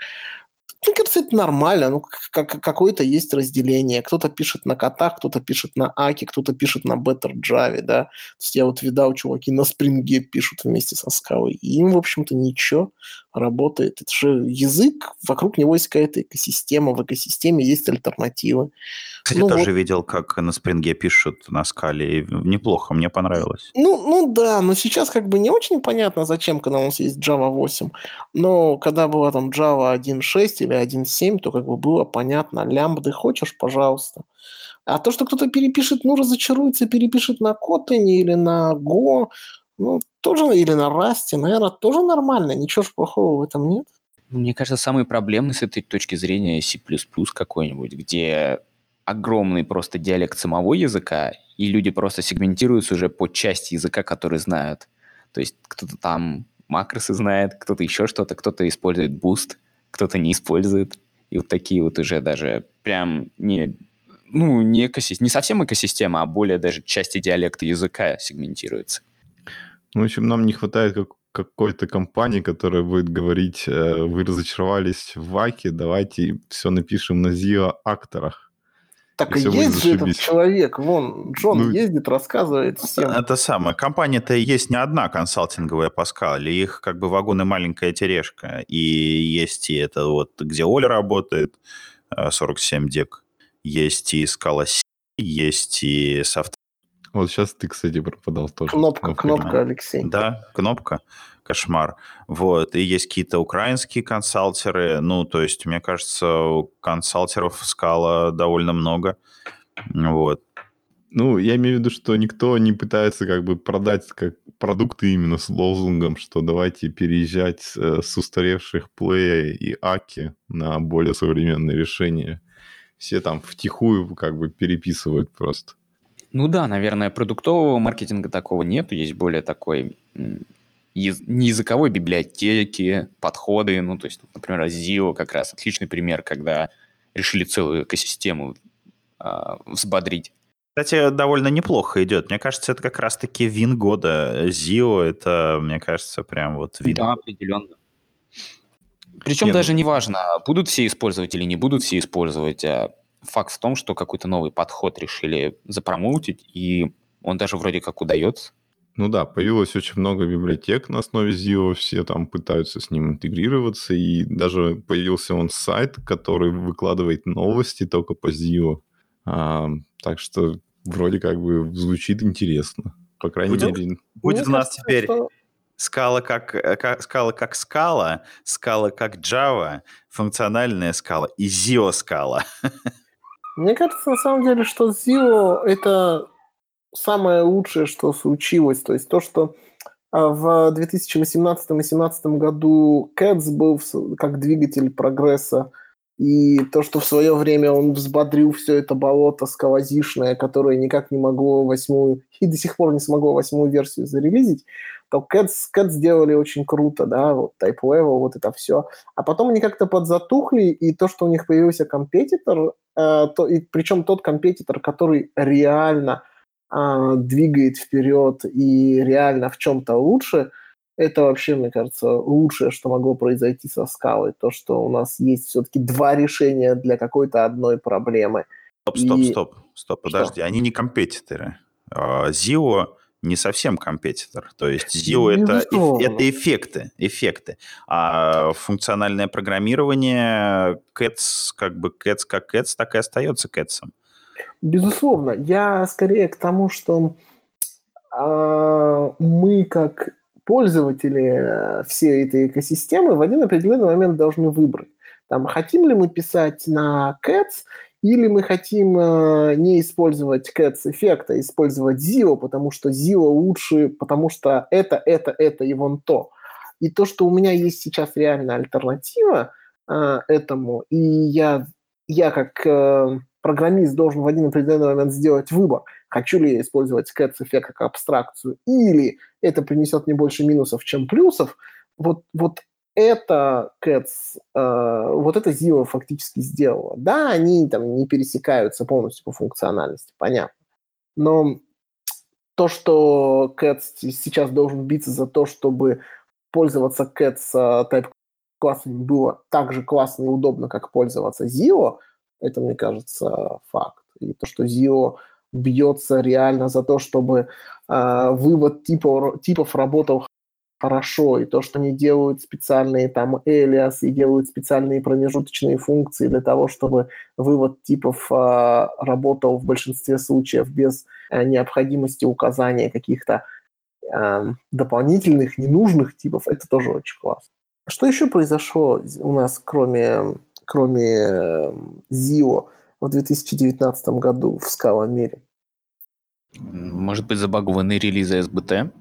Мне кажется, это нормально. Ну, как, какое-то есть разделение. Кто-то пишет на котах, кто-то пишет на Аки, кто-то пишет на Better Java, да. То есть я вот видал, чуваки на спринге пишут вместе со скалой. И им, в общем-то, ничего работает. Это же язык, вокруг него есть какая-то экосистема, в экосистеме есть альтернативы. Кстати, ну, тоже вот. видел, как на спринге пишут на скале. Неплохо, мне понравилось. Ну, ну да, но сейчас как бы не очень понятно, зачем, когда у нас есть Java 8. Но когда была там Java 1.6 или 1.7, то как бы было понятно, лямбды хочешь, пожалуйста. А то, что кто-то перепишет, ну, разочаруется, перепишет на Kotlin или на Go, ну, тоже, или на Rust, наверное, тоже нормально, ничего ж плохого в этом нет. Мне кажется, самые проблемные с этой точки зрения C++ какой-нибудь, где огромный просто диалект самого языка, и люди просто сегментируются уже по части языка, который знают. То есть кто-то там макросы знает, кто-то еще что-то, кто-то использует Boost, кто-то не использует. И вот такие вот уже даже прям не, ну, не, экосистема, не совсем экосистема, а более даже части диалекта языка сегментируются. Ну, в общем, нам не хватает как, какой-то компании, которая будет говорить, э, вы разочаровались в Ваке, давайте все напишем на ZIO акторах. Так и, и есть же этот человек, вон, Джон ну, ездит, рассказывает всем. Это самое. Компания-то есть не одна консалтинговая по скале, их как бы вагон и маленькая тележка. И есть и это вот, где Оля работает, 47 э, дек, есть и скала есть и софт. Вот сейчас ты, кстати, пропадал тоже. Кнопка, Кнопка. кнопка, Алексей. Да, кнопка, кошмар. Вот, и есть какие-то украинские консалтеры, ну, то есть, мне кажется, у консалтеров скала довольно много. Вот. Ну, я имею в виду, что никто не пытается как бы продать как продукты именно с лозунгом, что давайте переезжать с, э, устаревших Play и Аки на более современные решения. Все там втихую как бы переписывают просто. Ну да, наверное, продуктового маркетинга такого нет. Есть более такой не языковой библиотеки, подходы. Ну, то есть, например, Zio как раз отличный пример, когда решили целую экосистему а, взбодрить. Кстати, довольно неплохо идет. Мне кажется, это как раз-таки вин года. Зио, это, мне кажется, прям вот вин. Да, определенно. Причем Не, ну- даже не важно, будут все использовать или не будут все использовать. а факт в том, что какой-то новый подход решили запромоутить, и он даже вроде как удается. Ну да, появилось очень много библиотек на основе Zio, все там пытаются с ним интегрироваться, и даже появился он сайт, который выкладывает новости только по Zio. А, так что вроде как бы звучит интересно. По крайней Будет? мере, Будет Мне у нас теперь что- скала как, э, как, скала как скала, скала как Java, функциональная скала и Zio скала. Мне кажется, на самом деле, что Zio это самое лучшее, что случилось. То есть то, что а, в 2018-2017 году Cats был как двигатель прогресса, и то, что в свое время он взбодрил все это болото скалозишное, которое никак не могло восьмую, и до сих пор не смогло восьмую версию зарелизить, то Cats, Cats сделали очень круто, да, вот Type Level, вот это все. А потом они как-то подзатухли, и то, что у них появился компетитор, то, и причем тот компетитор, который реально а, двигает вперед и реально в чем-то лучше, это вообще, мне кажется, лучшее, что могло произойти со скалой. То, что у нас есть все-таки два решения для какой-то одной проблемы. Стоп, стоп, И- стоп, стоп, Что? подожди, они не компетиторы. А, Zio не совсем компетитор. То есть Zio это, эф- Безусловно. это эффекты, эффекты. А функциональное программирование Cats, как бы Cats как Cats, так и остается Cats. Безусловно, я скорее к тому, что а, мы как пользователи э, всей этой экосистемы в один определенный момент должны выбрать. Там, хотим ли мы писать на Cats, или мы хотим э, не использовать Cats эффекта, а использовать Zio, потому что Zio лучше, потому что это, это, это и вон то. И то, что у меня есть сейчас реально альтернатива э, этому, и я, я как э, программист должен в один определенный момент сделать выбор, хочу ли я использовать Cats эффект как абстракцию, или это принесет мне больше минусов, чем плюсов, вот, вот это Cats, э, вот это Zio фактически сделала. Да, они там не пересекаются полностью по функциональности, понятно. Но то, что Cats сейчас должен биться за то, чтобы пользоваться э, type классами было так же классно и удобно, как пользоваться Zio, это, мне кажется, факт. И то, что Zio бьется реально за то, чтобы э, вывод типов, типов работал хорошо, и то, что они делают специальные там элиас и делают специальные промежуточные функции для того, чтобы вывод типов э, работал в большинстве случаев без э, необходимости указания каких-то э, дополнительных, ненужных типов, это тоже очень классно. Что еще произошло у нас, кроме, кроме э, Zio в 2019 году в скала мире? Может быть, забагованные релизы СБТ?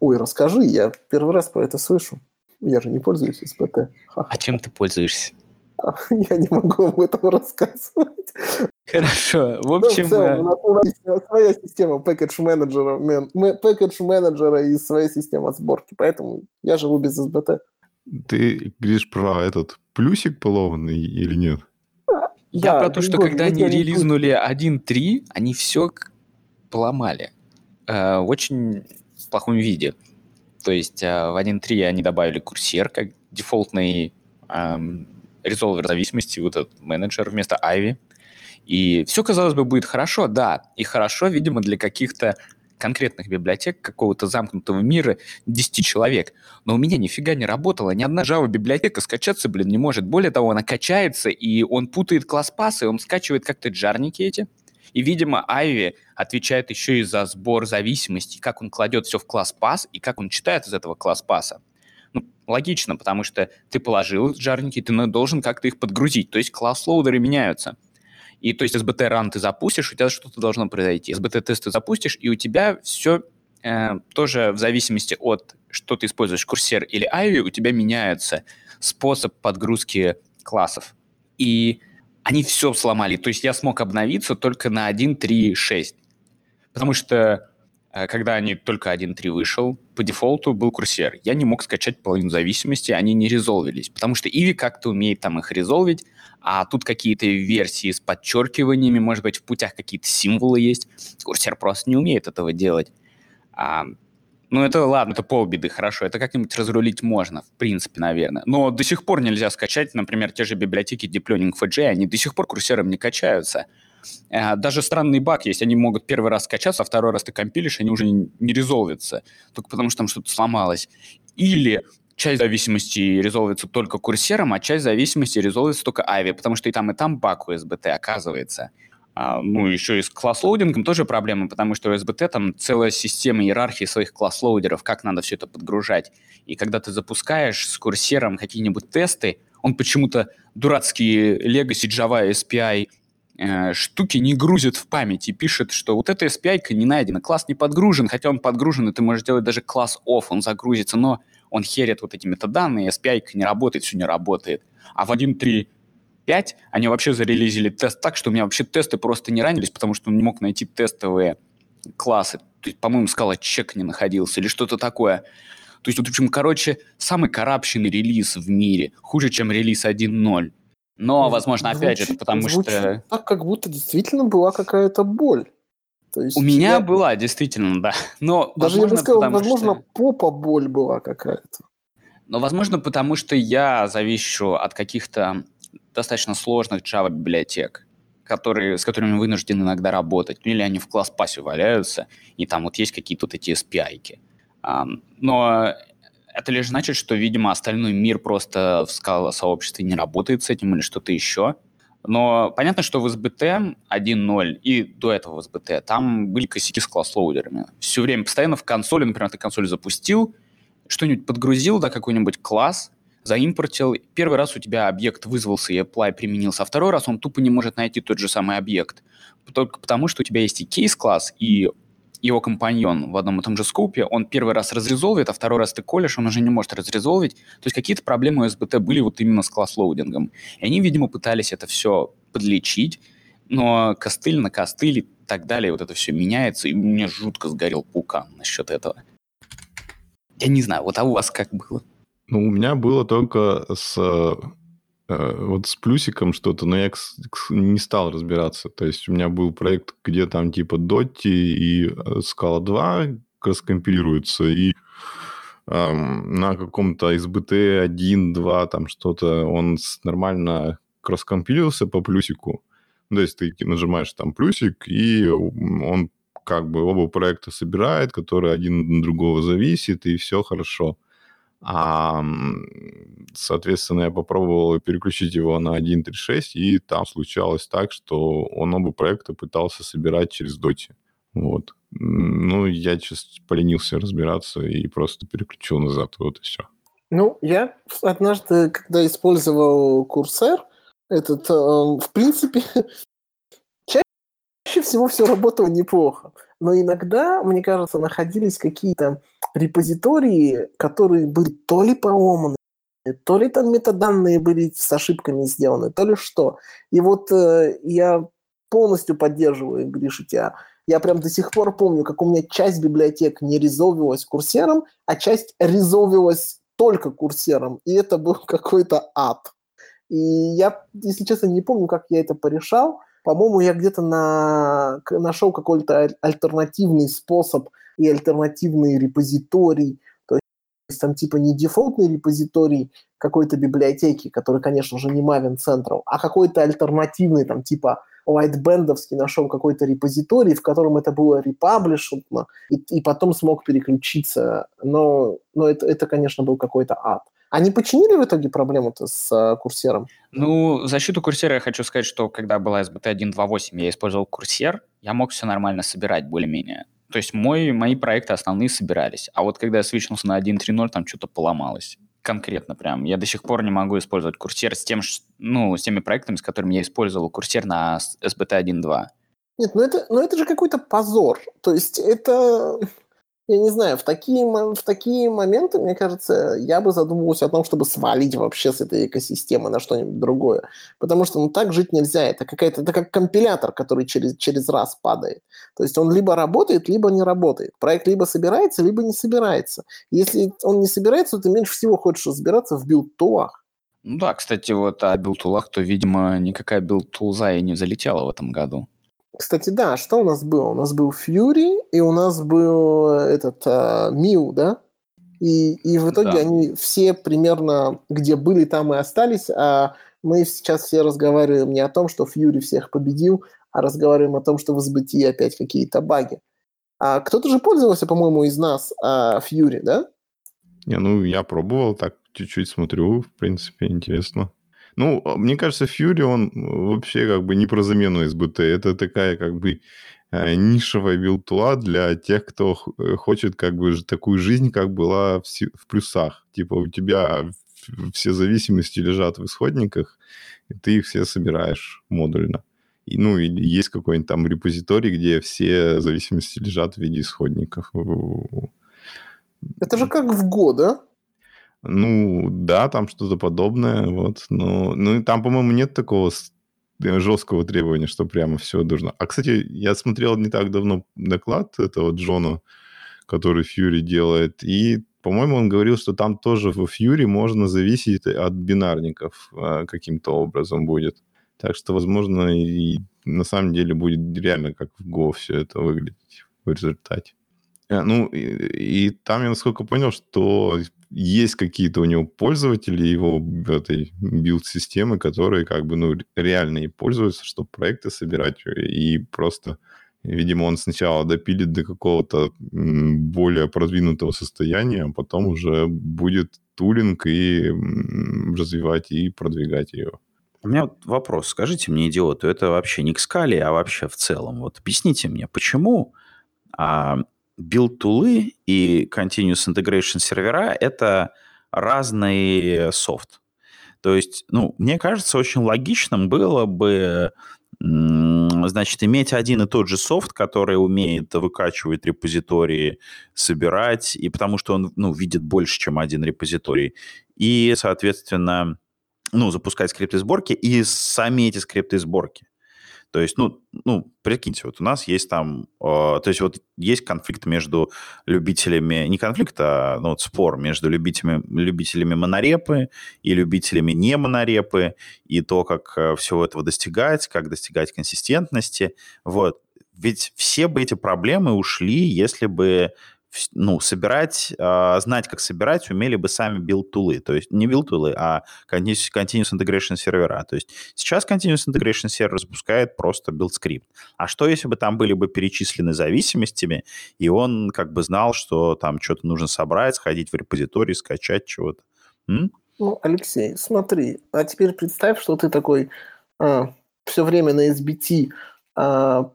Ой, расскажи, я первый раз про это слышу. Я же не пользуюсь СПТ. А чем ты пользуешься? Я не могу об этом рассказывать. Хорошо. В Ну, в общем, целом, э, у нас- у нас есть своя система пэкэдж менеджера, мен- ме- пэкэдж менеджера и своя система сборки, поэтому я живу без СБТ. ты говоришь про этот плюсик поломанный или нет? я Да, про то, что когда они релизнули 1.3, они все поломали. Э, В плохом виде. То есть э, в 1.3 они добавили курсер как дефолтный эм, резолвер зависимости, вот этот менеджер вместо Ivy. И все, казалось бы, будет хорошо, да. И хорошо, видимо, для каких-то конкретных библиотек какого-то замкнутого мира 10 человек. Но у меня нифига не работало. Ни одна Java библиотека скачаться, блин, не может. Более того, она качается, и он путает класс пасы, он скачивает как-то джарники эти. И, видимо, Ivy отвечает еще и за сбор зависимостей, как он кладет все в класс пас и как он читает из этого класс паса. Ну, логично, потому что ты положил жарники, ты должен как-то их подгрузить. То есть класс-лоудеры меняются. И то есть SBT-ран ты запустишь, у тебя что-то должно произойти. SBT-тест ты запустишь, и у тебя все э, тоже в зависимости от, что ты используешь, курсер или Ivy, у тебя меняется способ подгрузки классов. И они все сломали. То есть я смог обновиться только на 1.3.6. Потому что э, когда они только 1.3 вышел, по дефолту был курсер. Я не мог скачать половину зависимости, они не резолвились. Потому что Иви как-то умеет там их резолвить, а тут какие-то версии с подчеркиваниями, может быть, в путях какие-то символы есть. Курсер просто не умеет этого делать. Ну, это ладно, это полбеды, хорошо. Это как-нибудь разрулить можно, в принципе, наверное. Но до сих пор нельзя скачать, например, те же библиотеки Deep Learning FJ, они до сих пор курсером не качаются. А, даже странный баг есть, они могут первый раз скачаться, а второй раз ты компилишь, они уже не, резолвятся, только потому что там что-то сломалось. Или часть зависимости резолвится только курсером, а часть зависимости резолвится только Ivy, потому что и там, и там баг у SBT оказывается. А, ну, еще и с класс-лоудингом тоже проблема, потому что у SBT там целая система иерархии своих класс-лоудеров, как надо все это подгружать. И когда ты запускаешь с курсером какие-нибудь тесты, он почему-то дурацкие Legacy Java SPI э, штуки не грузит в память и пишет, что вот эта SPI не найдена, класс не подгружен, хотя он подгружен, и ты можешь делать даже класс off, он загрузится, но он херит вот эти метаданные, SPI не работает, все не работает. А в 1.3.5 они вообще зарелизили тест так, что у меня вообще тесты просто не ранились, потому что он не мог найти тестовые классы. То есть, по-моему, скала чек не находился или что-то такое. То есть, в общем, короче, самый коррупшенный релиз в мире, хуже, чем релиз 1.0. Но, возможно, звучит, опять же, потому звучит что... так, как будто действительно была какая-то боль. То есть У меня я... была, действительно, да. Но, Даже я бы сказал, возможно, что... попа боль была какая-то. Но, возможно, потому что я завишу от каких-то достаточно сложных Java-библиотек, которые, с которыми вынуждены иногда работать. Или они в класс-пассе валяются, и там вот есть какие-то вот эти SPI-ки. Но это лишь значит, что, видимо, остальной мир просто в скала-сообществе не работает с этим или что-то еще. Но понятно, что в SBT 1.0 и до этого в SBT там были косяки с класс-лоудерами. Все время, постоянно в консоли, например, ты консоль запустил, что-нибудь подгрузил, да, какой-нибудь класс, заимпортил. Первый раз у тебя объект вызвался и apply применился, а второй раз он тупо не может найти тот же самый объект. Только потому, что у тебя есть и кейс-класс, и его компаньон в одном и том же скопе, он первый раз разрезолвит, а второй раз ты колешь, он уже не может разрезолвить. То есть какие-то проблемы у SBT были вот именно с класс-лоудингом. И они, видимо, пытались это все подлечить, но костыль на костыль и так далее, вот это все меняется, и мне жутко сгорел пукан насчет этого. Я не знаю, вот а у вас как было? Ну, у меня было только с Э, вот с плюсиком что-то, но я не стал разбираться. То есть у меня был проект, где там типа Dotti и Scala 2 раскомпилируются, и эм, на каком-то SBT 1, 2, там что-то, он нормально раскомпилился по плюсику. То есть ты нажимаешь там плюсик, и он как бы оба проекта собирает, которые один от другого зависит, и все хорошо. А, соответственно, я попробовал переключить его на 1.3.6, и там случалось так, что он оба проекта пытался собирать через Доти. Вот. Ну, я честно поленился разбираться и просто переключил назад, вот и все. Ну, я однажды, когда использовал курсер, этот, э, в принципе, чаще всего все работало неплохо. Но иногда, мне кажется, находились какие-то репозитории, которые были то ли поломаны, то ли там метаданные были с ошибками сделаны, то ли что. И вот э, я полностью поддерживаю, Гриша, тебя. Я прям до сих пор помню, как у меня часть библиотек не резолвилась курсером, а часть резолвилась только курсером. И это был какой-то ад. И я, если честно, не помню, как я это порешал. По-моему, я где-то на... нашел какой-то альтернативный способ и альтернативный репозиторий, то есть там типа не дефолтный репозиторий какой-то библиотеки, который, конечно же, не Maven Central, а какой-то альтернативный, там типа Lightbandовский нашел какой-то репозиторий, в котором это было репаблишено, и, и потом смог переключиться. Но, но это, это, конечно, был какой-то ад. Они починили в итоге проблему-то с а, курсером? Ну, защиту курсера я хочу сказать, что когда была SBT 1.2.8, я использовал курсер, я мог все нормально собирать более-менее. То есть мой, мои проекты основные собирались. А вот когда я свичнулся на 1.3.0, там что-то поломалось. Конкретно прям. Я до сих пор не могу использовать курсер с, тем, ну, с теми проектами, с которыми я использовал курсер на SBT 1.2. Нет, ну это, ну это же какой-то позор. То есть это я не знаю, в такие, в такие моменты, мне кажется, я бы задумывался о том, чтобы свалить вообще с этой экосистемы на что-нибудь другое. Потому что ну, так жить нельзя. Это, какая-то, это как компилятор, который через, через раз падает. То есть он либо работает, либо не работает. Проект либо собирается, либо не собирается. Если он не собирается, то ты меньше всего хочешь разбираться в билд-тулах. Ну да, кстати, вот о билд-тулах, то, видимо, никакая билд-тулза и не залетела в этом году. Кстати, да, что у нас было? У нас был Fury, и у нас был этот uh, Миу, да? И, и в итоге да. они все примерно где были, там и остались, а мы сейчас все разговариваем не о том, что Fury всех победил, а разговариваем о том, что в SBT опять какие-то баги. А кто-то же пользовался, по-моему, из нас а, Fury, да? Не, ну я пробовал, так чуть-чуть смотрю, в принципе, интересно. Ну, а, мне кажется, Fury, он вообще как бы не про замену SBT. Это такая как бы э, нишевая билтула для тех, кто э, хочет как бы такую жизнь, как была в, в плюсах. Типа у тебя все зависимости лежат в исходниках, и ты их все собираешь модульно. И, ну, или есть какой-нибудь там репозиторий, где все зависимости лежат в виде исходников. Это же как в Go, да? Ну, да, там что-то подобное, вот. Но, ну, там, по-моему, нет такого э, жесткого требования, что прямо все должно. А, кстати, я смотрел не так давно доклад этого Джона, который Фьюри делает, и, по-моему, он говорил, что там тоже в Фьюри можно зависеть от бинарников а, каким-то образом будет. Так что, возможно, и на самом деле будет реально как в Go все это выглядеть в результате. Э, ну, и, и там я насколько понял, что есть какие-то у него пользователи его этой билд-системы, которые как бы, ну, реально и пользуются, чтобы проекты собирать, и просто, видимо, он сначала допилит до какого-то более продвинутого состояния, а потом уже будет тулинг и развивать и продвигать ее. У меня вот вопрос. Скажите мне, идиоту, это вообще не к скале, а вообще в целом. Вот объясните мне, почему а, билд-тулы и Continuous Integration сервера — это разный софт. То есть, ну, мне кажется, очень логичным было бы значит, иметь один и тот же софт, который умеет выкачивать репозитории, собирать, и потому что он, ну, видит больше, чем один репозиторий. И, соответственно, ну, запускать скрипты сборки и сами эти скрипты сборки. То есть, ну, ну, прикиньте, вот у нас есть там, э, то есть вот есть конфликт между любителями, не конфликт, а ну, вот спор между любителями, любителями монорепы и любителями не монорепы, и то, как э, всего этого достигать, как достигать консистентности. Вот. Ведь все бы эти проблемы ушли, если бы ну, собирать, э, знать, как собирать, умели бы сами билд-тулы. То есть не билд-тулы, а continuous, continuous integration сервера. То есть сейчас continuous integration сервер запускает просто билд-скрипт. А что, если бы там были бы перечислены зависимостями, и он как бы знал, что там что-то нужно собрать, сходить в репозиторий, скачать чего-то? М? Ну, Алексей, смотри, а теперь представь, что ты такой а, все время на SBT а,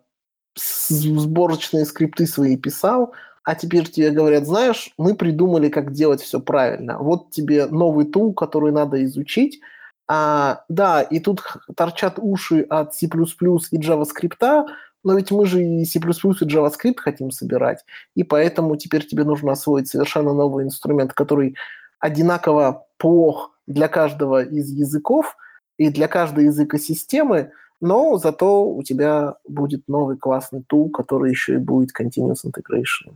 сборочные скрипты свои писал, а теперь тебе говорят, знаешь, мы придумали, как делать все правильно. Вот тебе новый тул, который надо изучить. А, да, и тут торчат уши от C++ и JavaScript, но ведь мы же и C++ и JavaScript хотим собирать, и поэтому теперь тебе нужно освоить совершенно новый инструмент, который одинаково плох для каждого из языков и для каждой из экосистемы, но зато у тебя будет новый классный тул, который еще и будет continuous integration.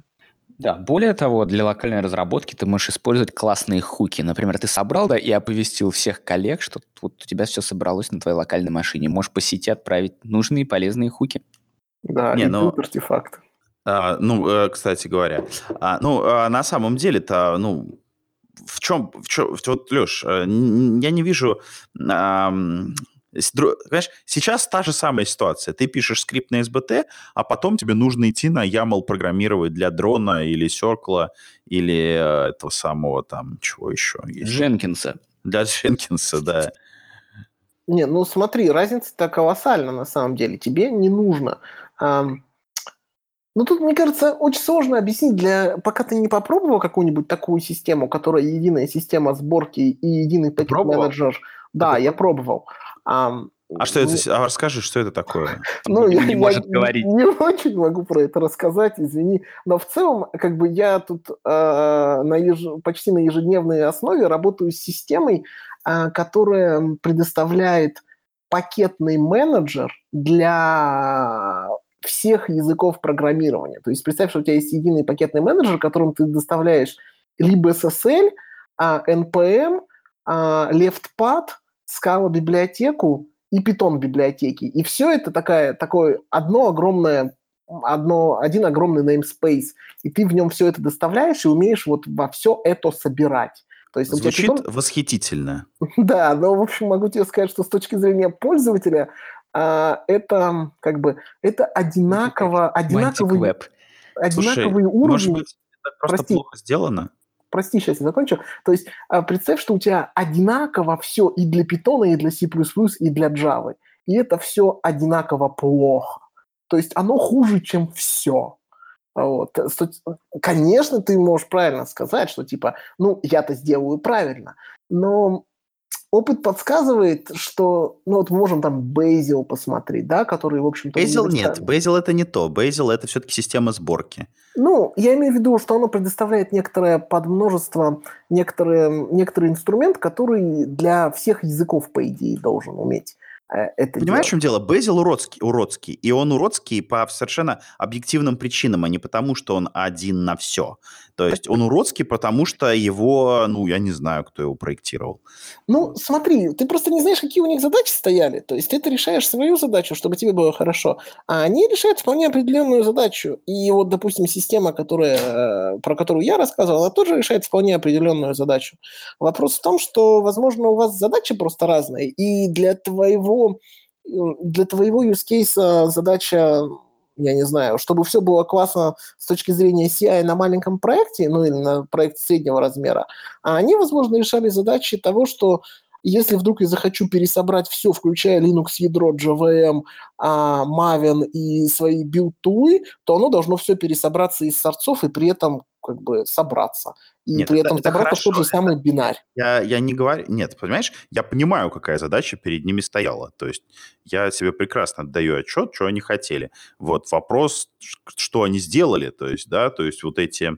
Да, более того, для локальной разработки ты можешь использовать классные хуки. Например, ты собрал да, и оповестил всех коллег, что вот у тебя все собралось на твоей локальной машине. Можешь по сети отправить нужные полезные хуки. Да, Не, и но... артефакт. А, ну, э, кстати говоря, а, ну, а на самом деле-то, ну, в чем, в чем, вот, Леш, э, я не вижу, а, Понимаешь, сейчас та же самая ситуация. Ты пишешь скрипт на SBT, а потом тебе нужно идти на YAML программировать для дрона или Circle, или э, этого самого там, чего еще есть. Дженкинса. Для Дженкинса, да. Не, ну смотри, разница-то колоссальна на самом деле. Тебе не нужно. Эм, ну тут, мне кажется, очень сложно объяснить, для, пока ты не попробовал какую-нибудь такую систему, которая единая система сборки и единый пакет-менеджер. Да, я пробовал. Um, а что ну, это? А расскажи, что это такое? Ну, я не может говорить. Не очень могу про это рассказать, извини. Но в целом, как бы я тут э, на еж... почти на ежедневной основе работаю с системой, э, которая предоставляет пакетный менеджер для всех языков программирования. То есть представь, что у тебя есть единый пакетный менеджер, которым ты доставляешь либо SSL, NPM, LeftPad, Scala библиотеку и Python библиотеки. И все это такая, такое одно огромное одно, один огромный namespace, и ты в нем все это доставляешь и умеешь вот во все это собирать. То есть Звучит Python... восхитительно. Да, но, в общем, могу тебе сказать, что с точки зрения пользователя а, это как бы это одинаково, одинаковый, одинаковый Слушай, уровень. Может быть, это просто Прости. плохо сделано? Прости, сейчас я закончу. То есть а, представь, что у тебя одинаково все и для Python, и для C++, и для Java. И это все одинаково плохо. То есть оно хуже, чем все. Вот. Конечно, ты можешь правильно сказать, что типа, ну, я-то сделаю правильно. Но опыт подсказывает, что, ну вот мы можем там Bazel посмотреть, да, который, в общем-то... Bazel нет, Bazel это не то. Bazel это все-таки система сборки. Ну, я имею в виду, что оно предоставляет некоторое подмножество, некоторые, некоторый инструмент, который для всех языков, по идее, должен уметь. Э, это Понимаешь, в чем дело? Безил уродский, уродский, и он уродский по совершенно объективным причинам, а не потому, что он один на все. То есть он уродский, потому что его, ну, я не знаю, кто его проектировал. Ну, смотри, ты просто не знаешь, какие у них задачи стояли. То есть ты решаешь свою задачу, чтобы тебе было хорошо, а они решают вполне определенную задачу. И вот, допустим, система, которая, э, про которую я рассказывал, она тоже решает вполне определенную задачу. Вопрос в том, что, возможно, у вас задачи просто разные, и для твоего для твоего use case задача я не знаю, чтобы все было классно с точки зрения CI на маленьком проекте, ну или на проекте среднего размера, а они, возможно, решали задачи того, что если вдруг я захочу пересобрать все, включая Linux ядро, JVM, а, Maven и свои билд-тулы, то оно должно все пересобраться из сорцов и при этом как бы собраться. И Нет, при это, этом это собраться хорошо. тот же самый бинарь. Я, я не говорю... Нет, понимаешь, я понимаю, какая задача перед ними стояла. То есть я себе прекрасно отдаю отчет, что они хотели. Вот вопрос, что они сделали, то есть, да, то есть вот эти...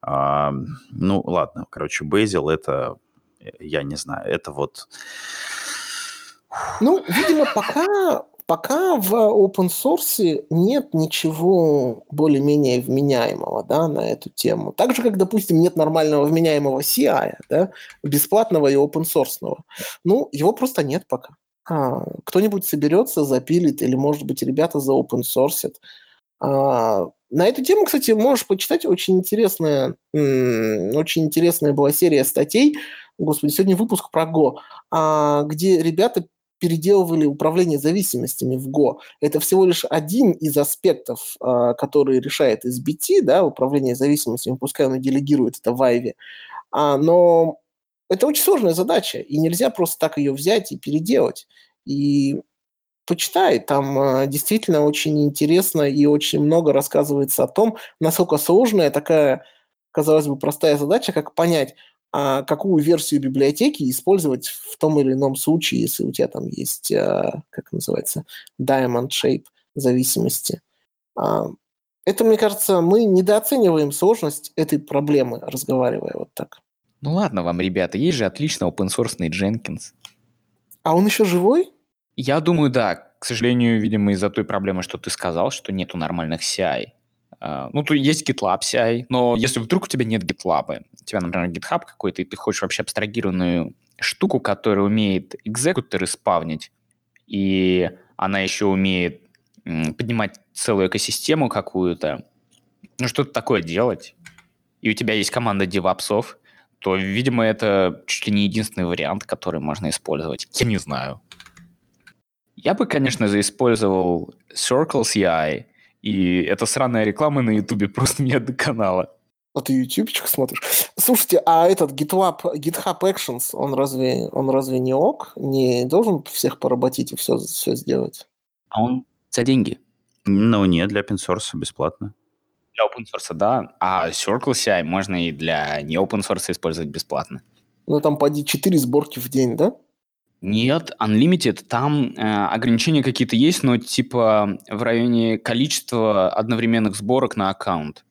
А, ну, ладно, короче, Bazel это, я не знаю, это вот... Ну, видимо, пока Пока в open source нет ничего более-менее вменяемого да, на эту тему. Так же, как, допустим, нет нормального вменяемого CI, да, бесплатного и open source. Ну, его просто нет пока. А, кто-нибудь соберется, запилит, или, может быть, ребята за open source. А, на эту тему, кстати, можешь почитать очень интересная, очень интересная была серия статей. Господи, сегодня выпуск про Go, а, где ребята переделывали управление зависимостями в Go. Это всего лишь один из аспектов, а, который решает SBT, да, управление зависимостями, пускай он и делегирует это в Ivy. А, но это очень сложная задача, и нельзя просто так ее взять и переделать. И почитай, там э, действительно очень интересно и очень много рассказывается о том, насколько сложная такая, казалось бы, простая задача, как понять, а какую версию библиотеки использовать в том или ином случае, если у тебя там есть, а, как называется, diamond shape зависимости. А, это, мне кажется, мы недооцениваем сложность этой проблемы, разговаривая вот так. Ну ладно вам, ребята, есть же отлично open source Jenkins. А он еще живой? Я думаю, да. К сожалению, видимо, из-за той проблемы, что ты сказал, что нету нормальных CI. А, ну, то есть GitLab CI, но если вдруг у тебя нет GitLab, у тебя, например, GitHub какой-то, и ты хочешь вообще абстрагированную штуку, которая умеет экзекуторы спавнить, и она еще умеет поднимать целую экосистему какую-то, ну, что-то такое делать, и у тебя есть команда девапсов, то, видимо, это чуть ли не единственный вариант, который можно использовать. Я не знаю. Я бы, конечно же, использовал Circle CI, и это сраная реклама на Ютубе просто нет до канала. А ты ютубчик смотришь? Слушайте, а этот GitLab, GitHub Actions, он разве, он разве не ок? Не должен всех поработить и все, все сделать? А он за деньги. Ну, нет, для open source бесплатно. Для open source, да. А Circle CI можно и для не open source использовать бесплатно. Ну, там поди 4 сборки в день, да? Нет, Unlimited, там э, ограничения какие-то есть, но типа в районе количества одновременных сборок на аккаунт.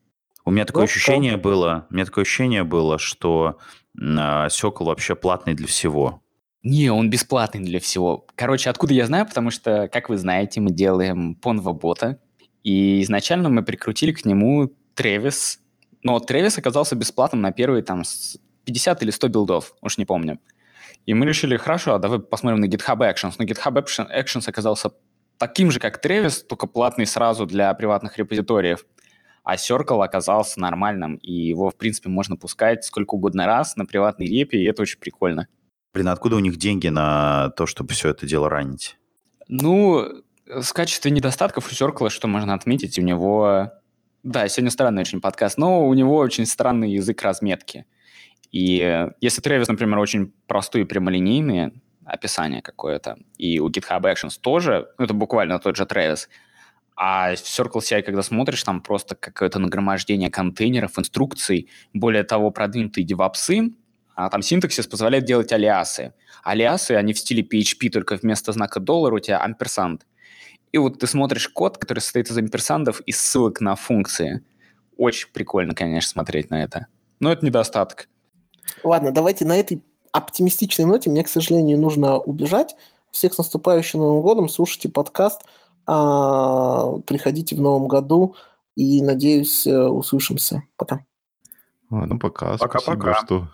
У меня такое Ну, ощущение было, у меня такое ощущение было, что а, Сёкол вообще платный для всего. Не, он бесплатный для всего. Короче, откуда я знаю? Потому что, как вы знаете, мы делаем Ponva-бота, и изначально мы прикрутили к нему Тревис, но Тревис оказался бесплатным на первые там с 50 или 100 билдов, уж не помню. И мы решили, хорошо, а давай посмотрим на GitHub Actions. Но GitHub Action- Actions оказался таким же, как Тревис, только платный сразу для приватных репозиториев. А Circle оказался нормальным, и его, в принципе, можно пускать сколько угодно раз на приватной репе, и это очень прикольно. Блин, а откуда у них деньги на то, чтобы все это дело ранить? Ну, с качестве недостатков у Circle, что можно отметить, у него... Да, сегодня странный очень подкаст, но у него очень странный язык разметки. И если Travis, например, очень простые прямолинейные описание какое-то, и у GitHub Actions тоже, ну, это буквально тот же Travis, а в Circle CI, когда смотришь, там просто какое-то нагромождение контейнеров, инструкций, более того, продвинутые девопсы, а там синтаксис позволяет делать алиасы. Алиасы, они в стиле PHP, только вместо знака доллара у тебя амперсант. И вот ты смотришь код, который состоит из амперсандов и ссылок на функции. Очень прикольно, конечно, смотреть на это. Но это недостаток. Ладно, давайте на этой оптимистичной ноте мне, к сожалению, нужно убежать. Всех с наступающим Новым годом. Слушайте подкаст. а, Приходите в новом году. И, надеюсь, э, услышимся. Пока. Ладно, пока. Пока-пока. Спасибо, что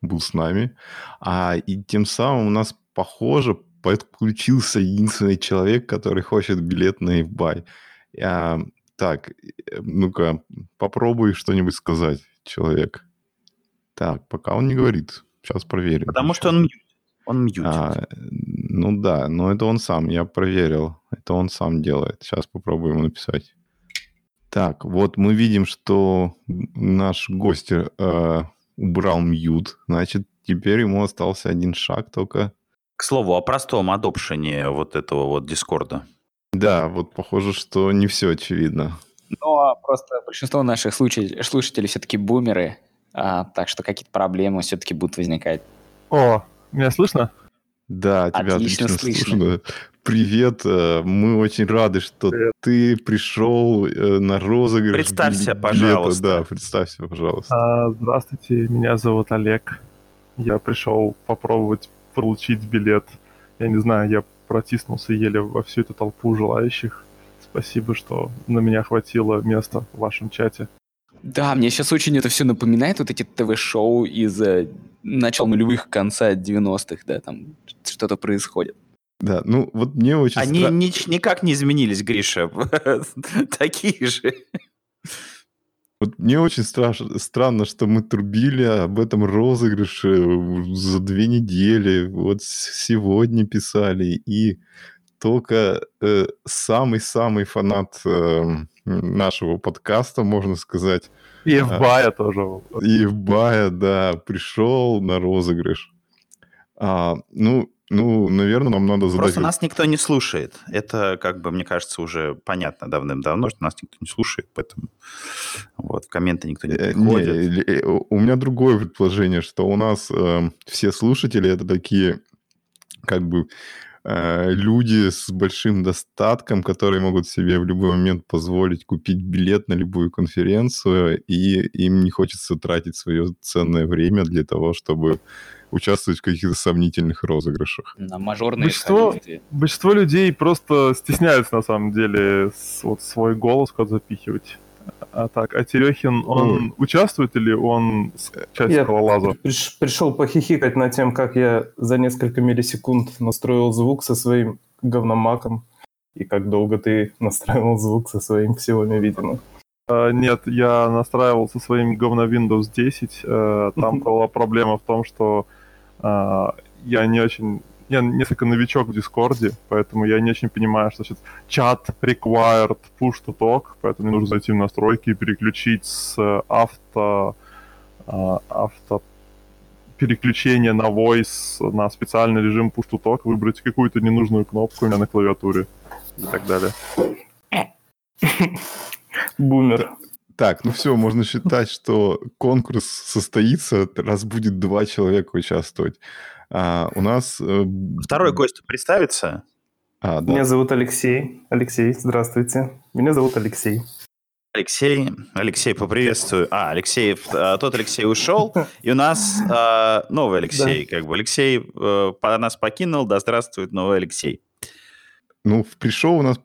был с нами. А, и тем самым у нас, похоже, подключился единственный человек, который хочет билет на eBay. А, так, э, ну-ка, попробуй что-нибудь сказать, человек. Так, пока он не говорит. Сейчас проверим. Потому что он мьютит. Он мьютит. А, ну да, но это он сам, я проверил. Это он сам делает. Сейчас попробуем ему написать. Так, вот мы видим, что наш гость э, убрал мьют. Значит, теперь ему остался один шаг только. К слову, о простом адопшене вот этого вот Дискорда. Да, вот похоже, что не все очевидно. Но просто большинство наших слушателей, слушателей все-таки бумеры, а, так что какие-то проблемы все-таки будут возникать. О, меня слышно? Да, тебя Отлично отлично, слышно. слышно. Привет, э, мы очень рады, что Привет. ты пришел э, на розыгрыш. Представься, билета. пожалуйста. Да, представься, пожалуйста. А, здравствуйте, меня зовут Олег. Я пришел попробовать получить билет. Я не знаю, я протиснулся еле во всю эту толпу желающих. Спасибо, что на меня хватило места в вашем чате. Да, мне сейчас очень это все напоминает, вот эти ТВ-шоу из э, начала нулевых, конца 90-х, да, там что-то происходит. Да, ну вот мне очень Они стра- ни- никак не изменились, Гриша. Такие же. Вот мне очень страш- странно, что мы трубили об этом розыгрыше за две недели. Вот сегодня писали. И только э, самый-самый фанат э, нашего подкаста, можно сказать, И в Бая тоже. Евбая, да, пришел на розыгрыш. А, ну, ну, наверное, нам надо задать... Просто нас никто не слушает. Это, как бы, мне кажется, уже понятно давным-давно, что нас никто не слушает, поэтому вот, в комменты никто не Э, приходит. не, э, у меня другое предположение, что у нас э, все слушатели это такие как бы люди с большим достатком, которые могут себе в любой момент позволить купить билет на любую конференцию, и им не хочется тратить свое ценное время для того, чтобы участвовать в каких-то сомнительных розыгрышах. На мажорные Большинство-. Большинство людей просто стесняются, на самом деле, вот свой голос куда запихивать. А так, а Терехин, он участвует или он с часть Я скалолаза? приш- пришел похихикать над тем, как я за несколько миллисекунд настроил звук со своим говномаком, и как долго ты настраивал звук со своим Xiaomi, видимо. А, Нет, я настраивал со своим говно Windows 10. э, Там была проблема в том, что а, я не очень... я несколько новичок в Дискорде, поэтому я не очень понимаю, что сейчас чат required push to talk, поэтому мне нужно зайти в настройки и переключить с авто, а, авто переключения на voice на специальный режим push to talk, выбрать какую-то ненужную кнопку у меня на клавиатуре и так далее. Бумер. Так, ну все, можно считать, что конкурс состоится, раз будет два человека участвовать. А, у нас... э, Второй гость представится. А, да. Меня зовут Алексей. Алексей, здравствуйте. Меня зовут Алексей. Алексей, Алексей, поприветствую. А, Алексей, э, тот Алексей ушел, и у нас э, новый Алексей, как бы. Алексей э, нас покинул, да здравствует новый Алексей. Ну, пришел у нас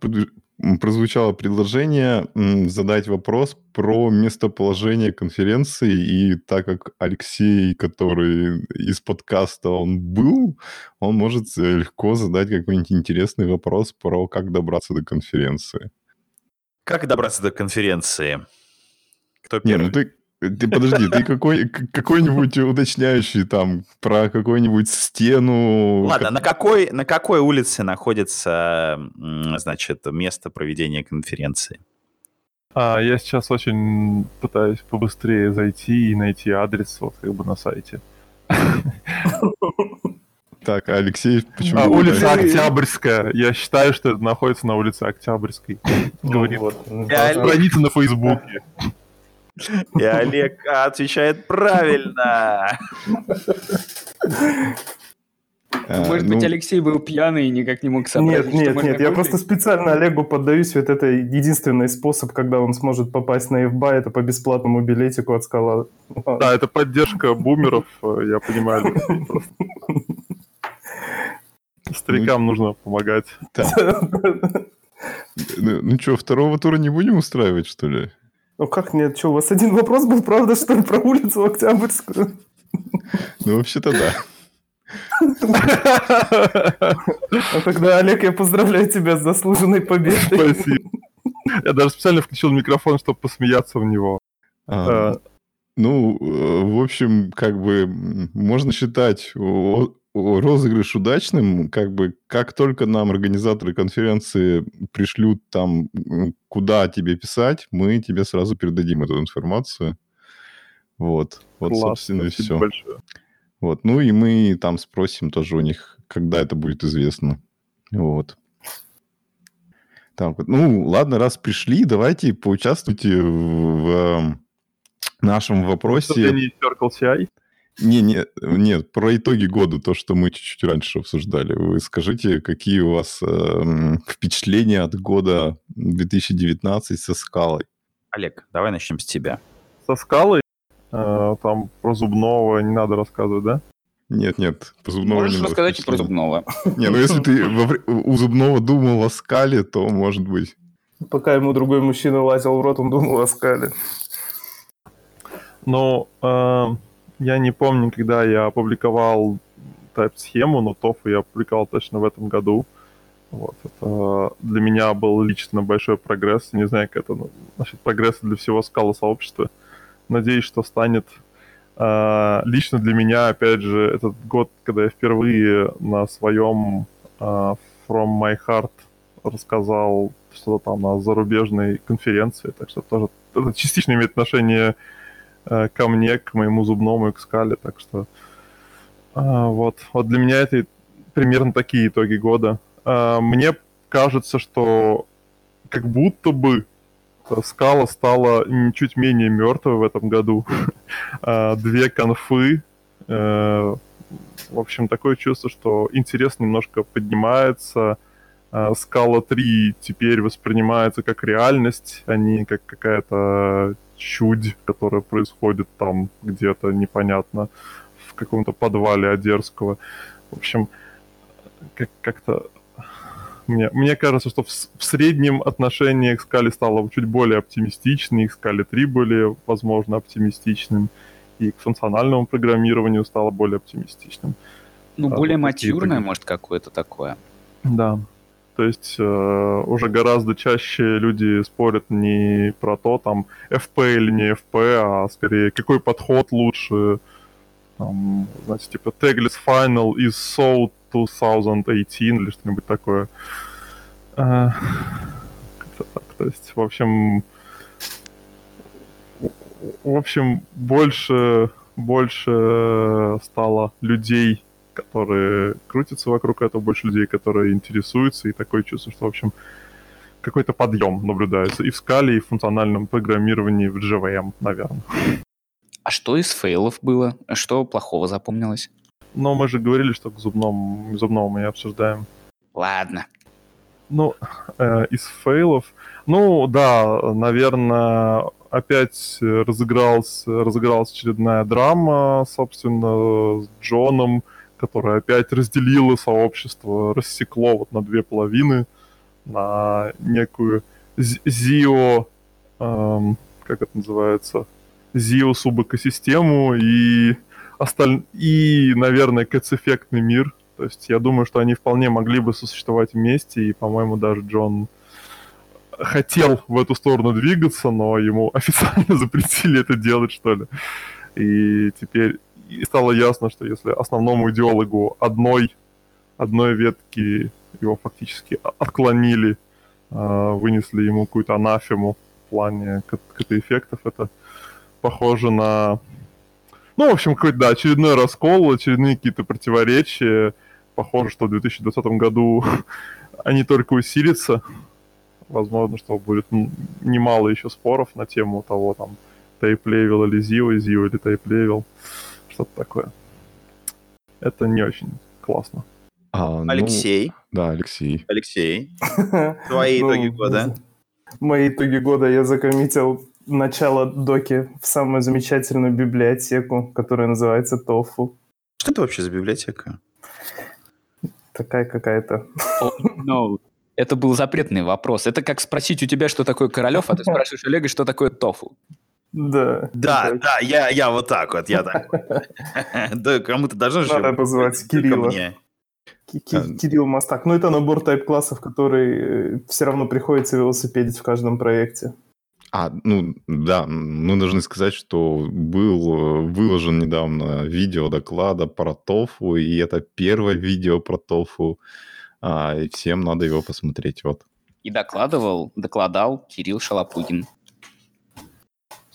прозвучало предложение задать вопрос про местоположение конференции, и так как Алексей, который из подкаста он был, он может э, легко задать какой-нибудь интересный вопрос про как добраться до конференции. Как добраться до конференции? Кто Не, первый? ну ты, ты подожди, ты какой, какой-нибудь уточняющий там про какую-нибудь стену. Ладно, на какой, на какой улице находится, значит, место проведения конференции? А, я сейчас очень пытаюсь побыстрее зайти и найти адрес вот как бы на сайте. Так, Алексей почему? А, улица? Октябрьская. Я считаю, что это находится на улице Октябрьской. Ну Говорит. вот. Я Страница на Фейсбуке. И Олег отвечает правильно. А, Может ну, быть, Алексей был пьяный и никак не мог собрать. Нет, нет, нет, я просто специально Олегу поддаюсь, ведь это единственный способ, когда он сможет попасть на FBA, это по бесплатному билетику от скала. Да, это поддержка бумеров, я понимаю. Старикам нужно помогать. Ну, ну что, второго тура не будем устраивать, что ли? Ну как нет, что, у вас один вопрос был, правда, что ли, про улицу Октябрьскую? Ну, вообще-то да. Ну тогда, Олег, я поздравляю тебя с заслуженной победой. Спасибо. Я даже специально включил микрофон, чтобы посмеяться в него. А, Ну, э, в общем, как бы можно считать розыгрыш удачным, как бы как только нам организаторы конференции пришлют там, куда тебе писать, мы тебе сразу передадим эту информацию. Вот, вот, класс, собственно, и все. большое. Вот, ну и мы там спросим тоже у них, когда это будет известно. Вот. Вот. Ну, ладно, раз пришли, давайте поучаствуйте в, в нашем вопросе. Выступление Circle CI. Не, не, нет, про итоги года, то, что мы чуть-чуть раньше обсуждали. Вы скажите, какие у вас эм, впечатления от года 2019 со скалой? Олег, давай начнем с тебя. Со скалой, э, там про зубного не надо рассказывать, да? Нет, нет, по зубного Можешь не надо рассказать и про зубного. Не, ну если ты у зубного думал о скале, то может быть. Пока ему другой мужчина лазил в рот, он думал о скале. Ну, э, я не помню, когда я опубликовал тайп-схему, но TOF я опубликовал точно в этом году. Вот, это для меня был лично большой прогресс. Не знаю, как это ну, насчет прогресса для всего скала сообщества. Надеюсь, что станет. Э, лично для меня, опять же, этот год, когда я впервые на своем э, From My Heart рассказал что-то там на зарубежной конференции, так что тоже это частично имеет отношение э, ко мне, к моему зубному и к скале, так что а, вот, вот для меня это примерно такие итоги года. А, мне кажется, что как будто бы э, скала стала чуть менее мертвой в этом году. А, Две конфы. э, В общем, такое чувство, что интерес немножко поднимается. Скала 3 теперь воспринимается как реальность, а не как какая-то чудь, которая происходит там где-то непонятно в каком-то подвале Одерского. В общем, как- как-то мне, мне кажется, что в, в среднем отношение к скале стало чуть более оптимистичным, и к скале 3 более, возможно, оптимистичным, и к функциональному программированию стало более оптимистичным. Ну, А, более такие матюрное, может, какое-то такое. Да. То есть э, уже гораздо чаще люди спорят не про то, там, FP или не FP, а скорее, какой подход лучше, там, знаете, типа Tagless Final is so 2018 или что-нибудь такое. Как-то так. То есть, в общем, в общем, больше, больше стало людей, которые крутятся вокруг этого, больше людей, которые интересуются, и такое чувство, что, в общем, какой-то подъем наблюдается и в скале, и в функциональном программировании в JVM, наверное. А что из фейлов было? Что плохого запомнилось? Но мы же говорили, что к зубному, зубному мы обсуждаем. Ладно. Ну, э, из фейлов... Ну, да, наверное, опять разыгралась, разыгралась очередная драма, собственно, с Джоном, которая опять разделила сообщество, рассекло вот на две половины, на некую Зио, эм, как это называется, Зио субэкосистему и, осталь... и, наверное, кэц-эффектный мир. То есть я думаю, что они вполне могли бы сосуществовать вместе, и, по-моему, даже Джон хотел в эту сторону двигаться, но ему официально запретили это делать, что ли. И теперь и стало ясно, что если основному идеологу одной, одной ветки его фактически отклонили, а, вынесли ему какую-то анафему в плане Cats Effect ов, это похоже на... Ну, в общем, какой-то, да, очередной раскол, очередные какие-то противоречия. Похоже, что в 2020 году они только усилятся. Возможно, что будет немало еще споров на тему того, там, Typelevel или ZIO, ZIO или Typelevel. Что-то такое. Это не очень классно. А, ну, Алексей. Да, Алексей. Алексей. Твои итоги Ну, года. Мои итоги года я закоммитил начало доки в самую замечательную библиотеку, которая называется Тофу. Что это вообще за библиотека? Такая какая-то. Oh, no. Это был запретный вопрос. Это как спросить у тебя, что такое Королев, а ты спрашиваешь Олега, что такое тофу. Да. Да, да, я, я вот так вот, я так. Да, кому-то должно же... Надо позвать Кирилла. Ки- Кирилл Мастак. Ну, это набор тайп-классов, который все равно приходится велосипедить в каждом проекте. А, ну, да, мы должны сказать, что был э, выложен недавно видео доклада про тофу, и это первое видео про тофу, а, и всем надо его посмотреть, вот. И докладывал, докладал Кирилл Шалопугин.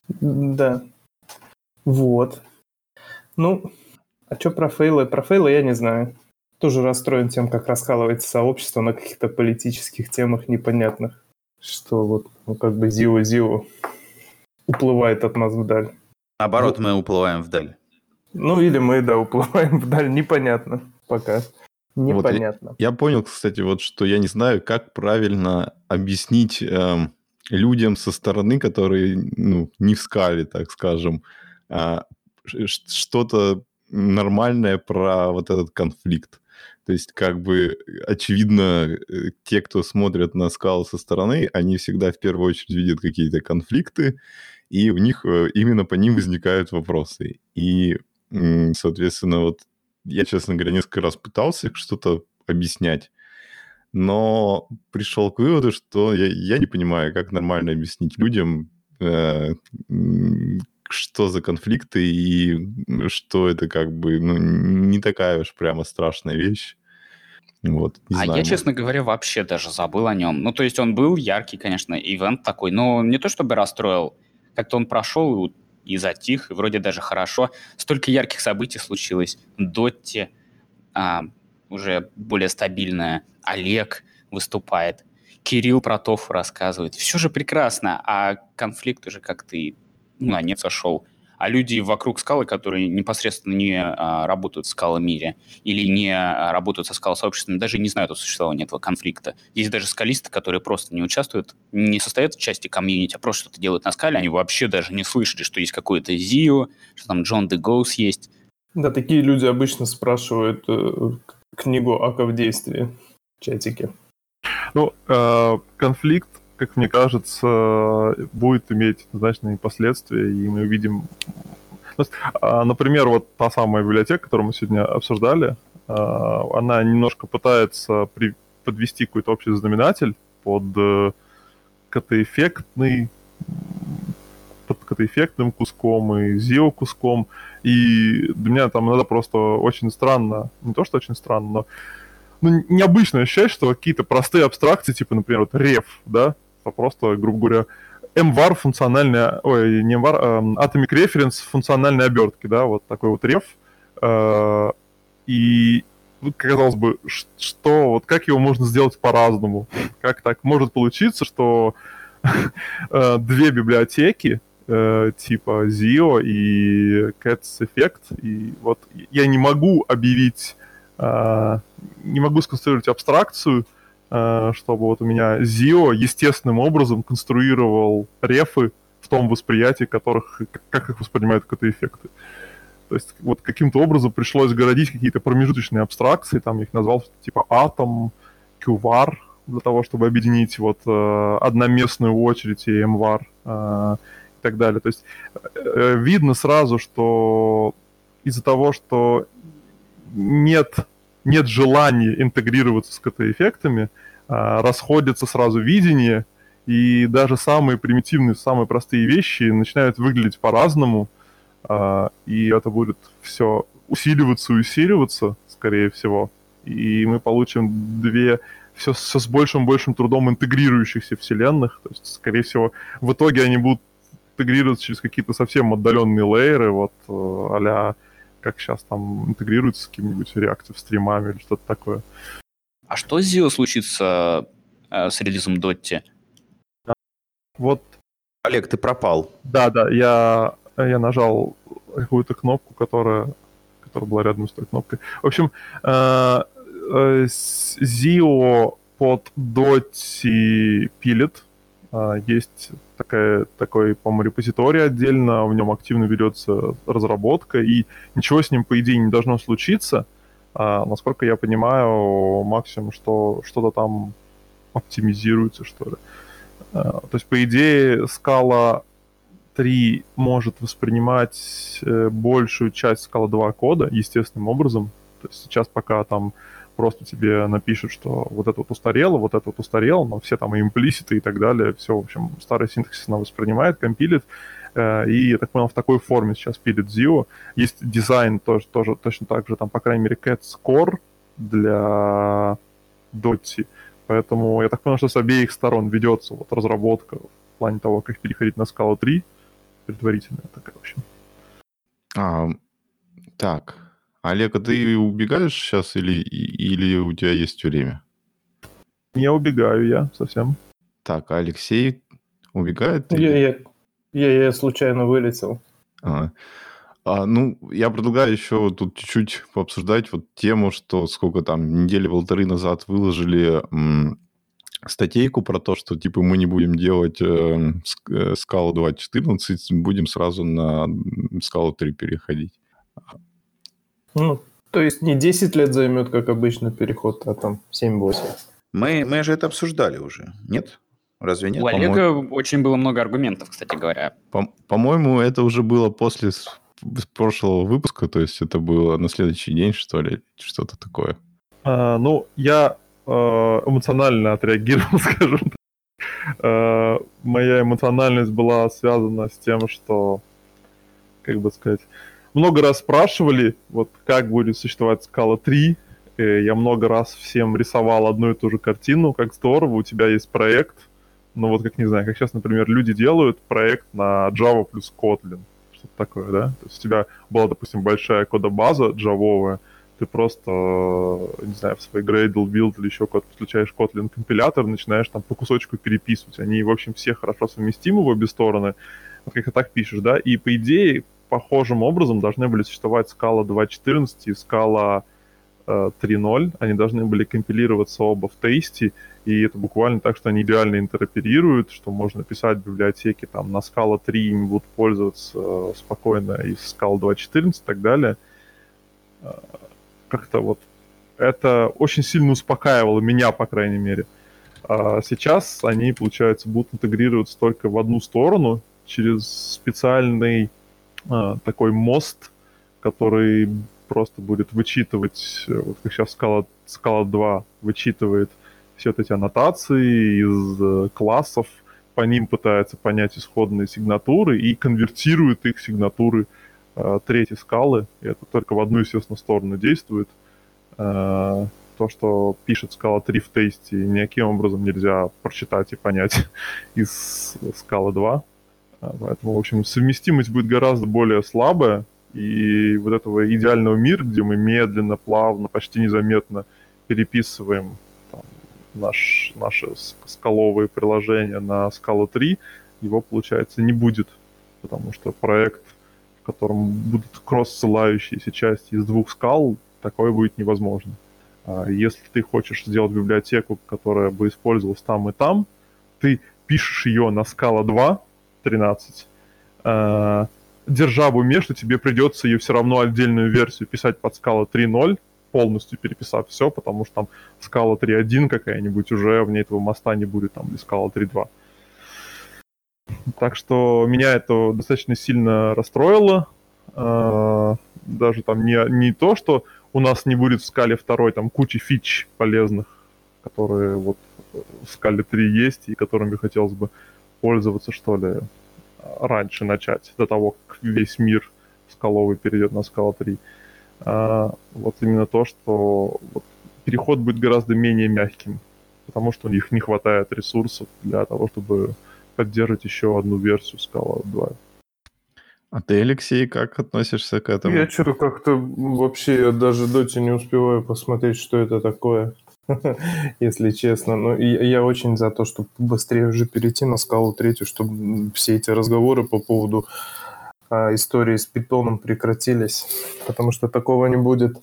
Да. Вот. Ну, а что про фейлы? Про фейлы я не знаю. Тоже расстроен тем, как раскалывается сообщество на каких-то политических темах непонятных. Что вот, ну, как бы Зио-Зио уплывает от нас вдаль. Наоборот, мы уплываем вдаль. Ну, или мы, да, уплываем вдаль. Непонятно пока. Непонятно. Я понял, кстати, вот что я не знаю, как правильно объяснить эм, людям со стороны, которые, ну, не в скале, так скажем, а, что-то нормальное про вот этот конфликт. То есть, как бы, очевидно, э, те, кто смотрят на скалу со стороны, они всегда в первую очередь видят какие-то конфликты, и у них э, именно по ним возникают вопросы. И, соответственно, вот я, честно говоря, несколько раз пытался что-то объяснять, но пришел к выводу, что я, я не понимаю, как нормально объяснить людям, э, что за конфликты и что это как бы ну, не такая уж прямо страшная вещь. Вот, а знаю, я, честно говоря, вообще даже забыл о нем. Ну, то есть он был яркий, конечно, ивент такой, но не то чтобы расстроил. Как-то он прошел и, и затих, и вроде даже хорошо. Столько ярких событий случилось. Дотти а, уже более стабильная. Олег выступает. Кирилл про Тофу рассказывает. Все же прекрасно, а конфликт уже как-то ну, на нет сошел. А люди вокруг скалы, которые непосредственно не а, работают в скаломире или не а, работают со скалосообществами, даже не знают о существовании этого конфликта. Есть даже скалисты, которые просто не участвуют, не состоят в части комьюнити, а просто что-то делают на скале, они вообще даже не слышали, что есть какой-то Зио, что там Джон де Гоус есть. Да, такие люди обычно спрашивают э, книгу Ака в действии в чатике. Ну, э, конфликт, как мне кажется, будет иметь значные последствия, и мы увидим... Есть, а, Например, вот та самая библиотека, которую мы сегодня обсуждали, а, она немножко пытается при- подвести какой-то общий знаменатель под э, какой-то эффектный, под эффектным куском, и ZIO куском. И для меня там иногда просто очень странно, не то что очень странно, но ну, необычно ощущать, что какие-то простые абстракции, типа, например, вот реф, да, просто, грубо говоря, MVAR функциональная, ой, не MVAR, а Atomic Reference функциональной обертки, да, вот такой вот реф. Э, и ну, казалось бы, что, вот как его можно сделать по-разному? Как так может получиться, что э, две библиотеки, э, типа ZIO и Cats Effect, и вот я не могу объявить, не могу сконструировать абстракцию, Э, чтобы вот у меня ZIO естественным образом конструировал рефы в том восприятии, которых, как их воспринимают КТ-эффекты. То есть вот каким-то образом пришлось городить какие-то промежуточные абстракции, там их назвал типа атом, QVAR, для того, чтобы объединить вот э, одноместную очередь и MVAR э, так далее. То есть э, видно сразу, что из-за того, что нет нет желания интегрироваться с КТ-эффектами, а, расходятся сразу видения, и даже самые примитивные, самые простые вещи начинают выглядеть по-разному, а, и это будет все усиливаться и усиливаться, скорее всего, и мы получим две все, все с большим большим трудом интегрирующихся вселенных, то есть, скорее всего, в итоге они будут интегрироваться через какие-то совсем отдаленные лейеры, вот а как сейчас там интегрируется с каким-нибудь реактив стримами или что-то такое. А что с Zio случится э, с релизом Дотти? Вот. Олег, ты пропал. Да, да, я, я нажал какую-то кнопку, которая, которая была рядом с той кнопкой. В общем, э, э, Zio под Дотти пилит. Э, есть такая, такой, по-моему, репозиторий отдельно, в нем активно ведется разработка, и ничего с ним, по идее, не должно случиться. А, насколько я понимаю, максимум, что что-то там оптимизируется, что ли. А, то есть, по идее, скала 3 может воспринимать э, большую часть скала 2 кода естественным образом. То есть сейчас пока там просто тебе напишут, что вот это вот устарело, вот это вот устарело, но все там имплиситы и так далее, все, в общем, старый синтаксис она воспринимает, компилит, э, и, я так понял, в такой форме сейчас пилит Zio. Есть дизайн тоже, тоже точно так же, там, по крайней мере, Cats Core для Dotty, поэтому я так понял, что с обеих сторон ведется вот разработка в плане того, как переходить на Scala 3, предварительная такая, в общем. А, так, Олег, а ты убегаешь сейчас или, или у тебя есть время? Не убегаю я совсем. Так, а Алексей убегает? Я, я, я, я случайно вылетел. А, а, ну, я предлагаю еще тут чуть-чуть пообсуждать вот тему, что сколько там, недели полторы назад выложили м, статейку про то, что типа мы не будем делать э, скалу 2.14, будем сразу на скалу 3 переходить. Ну, то есть не 10 лет займет, как обычно, переход, а там 7-8. Мы, мы же это обсуждали уже, нет? Разве нет? У Олега очень было много аргументов, кстати говоря. По- по-моему, это уже было после прошлого выпуска, то есть это было на следующий день, что ли, что-то такое. А, ну, я э, эмоционально отреагировал, скажем так. Э, моя эмоциональность была связана с тем, что, как бы сказать, много раз спрашивали, вот как будет существовать скала 3. Э, я много раз всем рисовал одну и ту же картину, как здорово, у тебя есть проект. Ну вот как, не знаю, как сейчас, например, люди делают проект на Java плюс Kotlin. Что-то такое, да? То есть у тебя была, допустим, большая кодобаза джавовая, ты просто, не знаю, в свой Gradle build или еще код подключаешь Kotlin компилятор, начинаешь там по кусочку переписывать. Они, в общем, все хорошо совместимы в обе стороны. Вот как ты так пишешь, да? И по идее похожим образом должны были существовать скала 2.14 и скала э, 3.0. Они должны были компилироваться оба в тесте, и это буквально так, что они идеально интероперируют, что можно писать в библиотеке там на скала 3 и будут пользоваться э, спокойно из скала 2.14 и так далее. Э, как-то вот это очень сильно успокаивало меня, по крайней мере. А сейчас они, получается, будут интегрироваться только в одну сторону через специальный такой мост, который просто будет вычитывать, э, вот как сейчас скала, скала 2 вычитывает все вот эти аннотации из э, классов, по ним пытается понять исходные сигнатуры и конвертирует их сигнатуры э, третьей скалы. И это только в одну, естественно, сторону действует. Э, то, что пишет скала 3 в тесте, никаким образом нельзя прочитать и понять из скалы 2. А, поэтому, в общем, совместимость будет гораздо более слабая, и вот этого идеального мира, где мы медленно, плавно, почти незаметно переписываем там, наш, наши скаловые приложения на скалу 3, его, получается, не будет, потому что проект, в котором будут кросс-ссылающиеся части из двух скал, такое будет невозможно. А если ты хочешь сделать библиотеку, которая бы использовалась там и там, ты пишешь ее на скала 2, 13, э, держа в уме, что тебе придется ее все равно отдельную версию писать под скала 3.0, полностью переписав все, потому что там скала 3.1 какая-нибудь уже в ней этого моста не будет, там, или скала 3.2. Так что меня это достаточно сильно расстроило. Э, даже там не, не то, что у нас не будет в скале 2 там кучи фич полезных, которые вот в скале 3 есть и которыми хотелось бы пользоваться, что ли, раньше начать, до того, как весь мир скаловый перейдет на скала 3. А, вот именно то, что вот, переход будет гораздо менее мягким, потому что у них не хватает ресурсов для того, чтобы поддерживать еще одну версию скала 2. А ты, Алексей, как относишься к этому? Я что-то как-то вообще даже доте не успеваю посмотреть, что это такое. если честно. Но я очень за то, чтобы быстрее уже перейти на скалу третью, чтобы все эти разговоры по поводу а, истории с питоном прекратились, потому что такого не будет.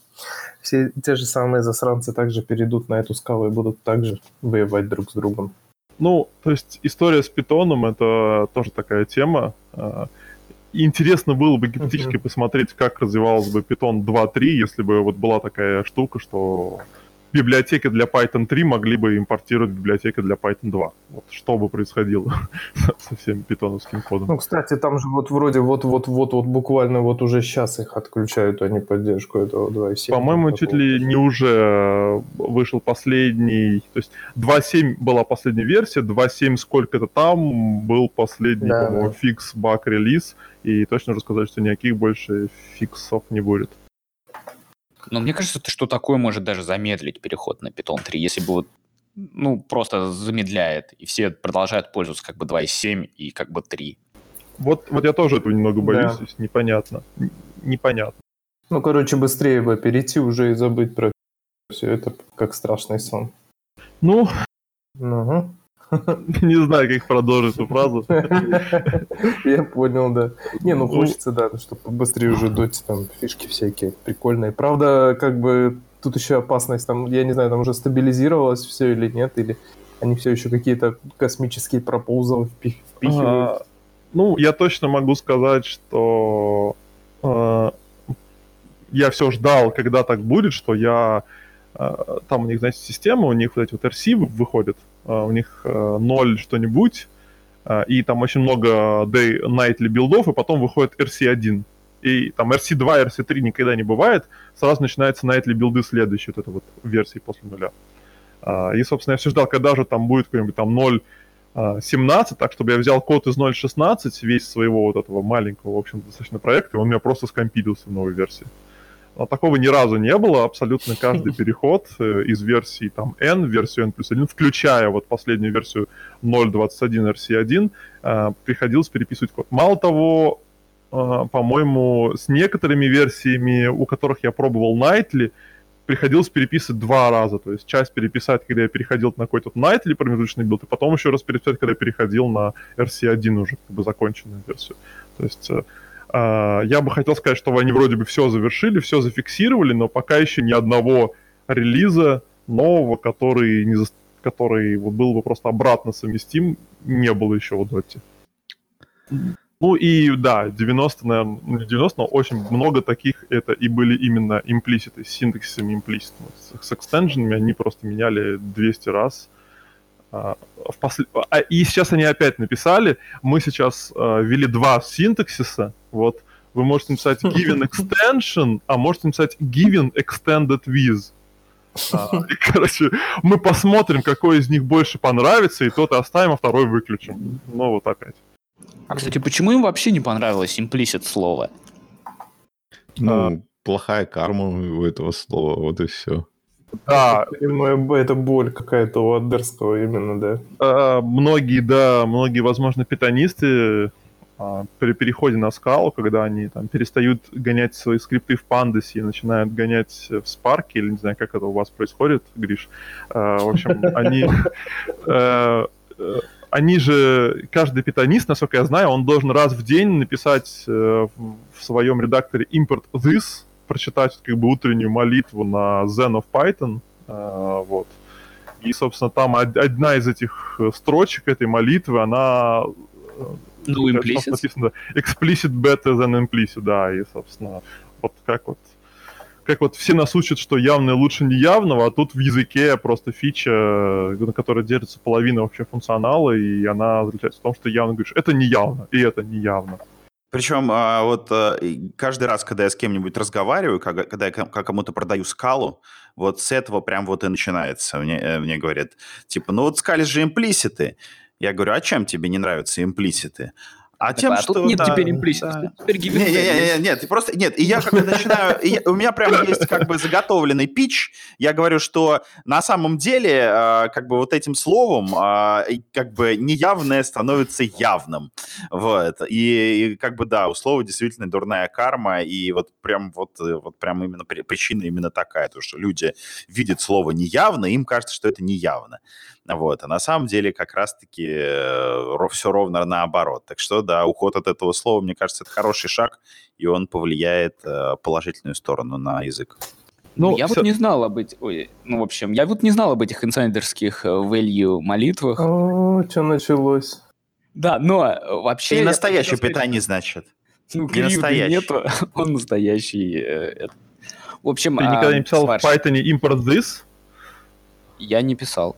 Все те же самые засранцы также перейдут на эту скалу и будут также воевать друг с другом. Ну, то есть история с питоном это тоже такая тема. А, интересно было бы гипотетически uh-huh. посмотреть, как развивался бы питон 2.3, если бы вот была такая штука, что библиотеки для Python 3 могли бы импортировать библиотеки для Python 2. Вот что бы происходило со всем питоновским кодом. Ну, кстати, там же вот вроде вот-вот-вот вот буквально вот уже сейчас их отключают, они поддержку этого 2.7. По-моему, чуть ли не уже вышел последний, то есть 2.7 была последняя версия, 2.7 сколько-то там был последний, да, по-моему, да. фикс, баг, релиз, и точно уже сказать, что никаких больше фиксов не будет. Но мне кажется, что такое может даже замедлить переход на Python 3, если бы вот ну, просто замедляет, и все продолжают пользоваться как бы 2.7 и как бы 3. Вот, вот я тоже этого немного боюсь, да. непонятно. Непонятно. Ну, короче, быстрее бы перейти уже и забыть про все это, как страшный сон. Ну, угу. Не знаю, как продолжить эту фразу. Я понял, да. Не, ну, ну хочется, да, чтобы побыстрее уже доте там фишки всякие прикольные. Правда, как бы тут еще опасность, там, я не знаю, там уже стабилизировалось все или нет, или они все еще какие-то космические пропозалы впихивают. ну, я точно могу сказать, что э, я все ждал, когда так будет, что я э, там у них, знаете, система, у них вот эти вот RC выходят, а, у них 0 э, что-нибудь, а, и там очень много day, nightly билдов, и потом выходит RC1. И там RC2, RC3 никогда не бывает, сразу начинается nightly билды следующие, вот это вот версии после нуля. И, собственно, я все ждал, когда же там будет какой-нибудь там 0.17, так, чтобы я взял код из 0.16, весь своего вот этого маленького, в общем, достаточно проекта, и он у меня просто скомпилился в новой версии. Но такого ни разу не было. Абсолютно каждый переход э, из версии там N в версию N плюс 1, включая вот последнюю версию 0.21 RC1, э, приходилось переписывать код. Мало того, э, по-моему, с некоторыми версиями, у которых я пробовал Nightly, приходилось переписывать два раза. То есть часть переписать, когда я переходил на какой-то Nightly промежуточный билд, и потом еще раз переписать, когда я переходил на RC1 уже, как бы законченную версию. То есть а, я бы хотел сказать, что они вроде бы все завершили, все зафиксировали, но пока еще ни одного релиза нового, который, не за... который был бы просто обратно совместим, не было еще в Dota. Ну и да, 90, наверное, ну, не 90, но очень много таких это и были именно имплиситы, с синтаксисами имплиситом. С, экстенженами они просто меняли 200 раз. А. А, и сейчас они опять написали, мы сейчас ввели два синтаксиса, вот, вы можете написать given extension, а можете написать given extended with. А, и, короче, мы посмотрим, какой из них больше понравится, и тот оставим, а второй выключим. Ну, вот опять. А, кстати, почему им вообще не понравилось имплисит слово? Ну, плохая карма у этого слова, вот и все. Да, Видимо, Это боль какая-то у Адерского именно, да. э, многие, да, многие, возможно, питанисты а, при переходе на скалу, когда они там перестают гонять свои скрипты в пандасе и начинают гонять в спарке, или не знаю, как это у вас происходит, Гриш. Э, В общем, они... э, э, Они же, каждый питанист, насколько я знаю, он должен раз в день написать э, в своем редакторе import this, прочитать как бы утреннюю молитву на Zen of Python, вот. И, собственно, там од- одна из этих строчек этой молитвы, она Ну, implicit. там написано explicit better than implicit, да, и, собственно, вот как вот как вот все нас учат, что явное лучше неявного, а тут в языке просто фича, э, на которой держится половина вообще функционала, и она заключается в том, что явно говоришь, это неявно, и это неявно. Причем а, вот и каждый раз, когда я с кем-нибудь разговариваю, когда я ком- кому-то продаю скалу, вот с этого прям вот и начинается. Мне, э, мне говорят, типа, ну вот скали же имплиситы. Я говорю, а чем тебе не нравятся имплиситы? А тем, а что... тут нет да, теперь имплисит, да. теперь given Не, не, value. не, не, нет, ты просто нет. И я как бы начинаю, я- у меня прям есть как бы заготовленный пич. Я говорю, что на самом деле а, как бы вот этим словом и как бы неявное становится явным, вот. И, и как бы да, у слова действительно дурная карма, и вот прям вот э, вот прям именно при- причина именно такая, то что люди видят слово неявно, им кажется, что это неявно. Вот. А на самом деле как раз-таки все ровно наоборот. Так что, да, уход от этого слова, мне кажется, это хороший шаг, и он повлияет э, положительную сторону на язык. Ну, я всё- вот не знал об этих... Ой, ну, в общем, я вот не знал об этих инсайдерских э, value молитвах. О, что началось? Да, но э, вообще... Я настоящий сказать, питание, значит. Ну, не настоящий. нету, он настоящий. э. В общем, Ты а, никогда не писал в. Python import this? Я не писал.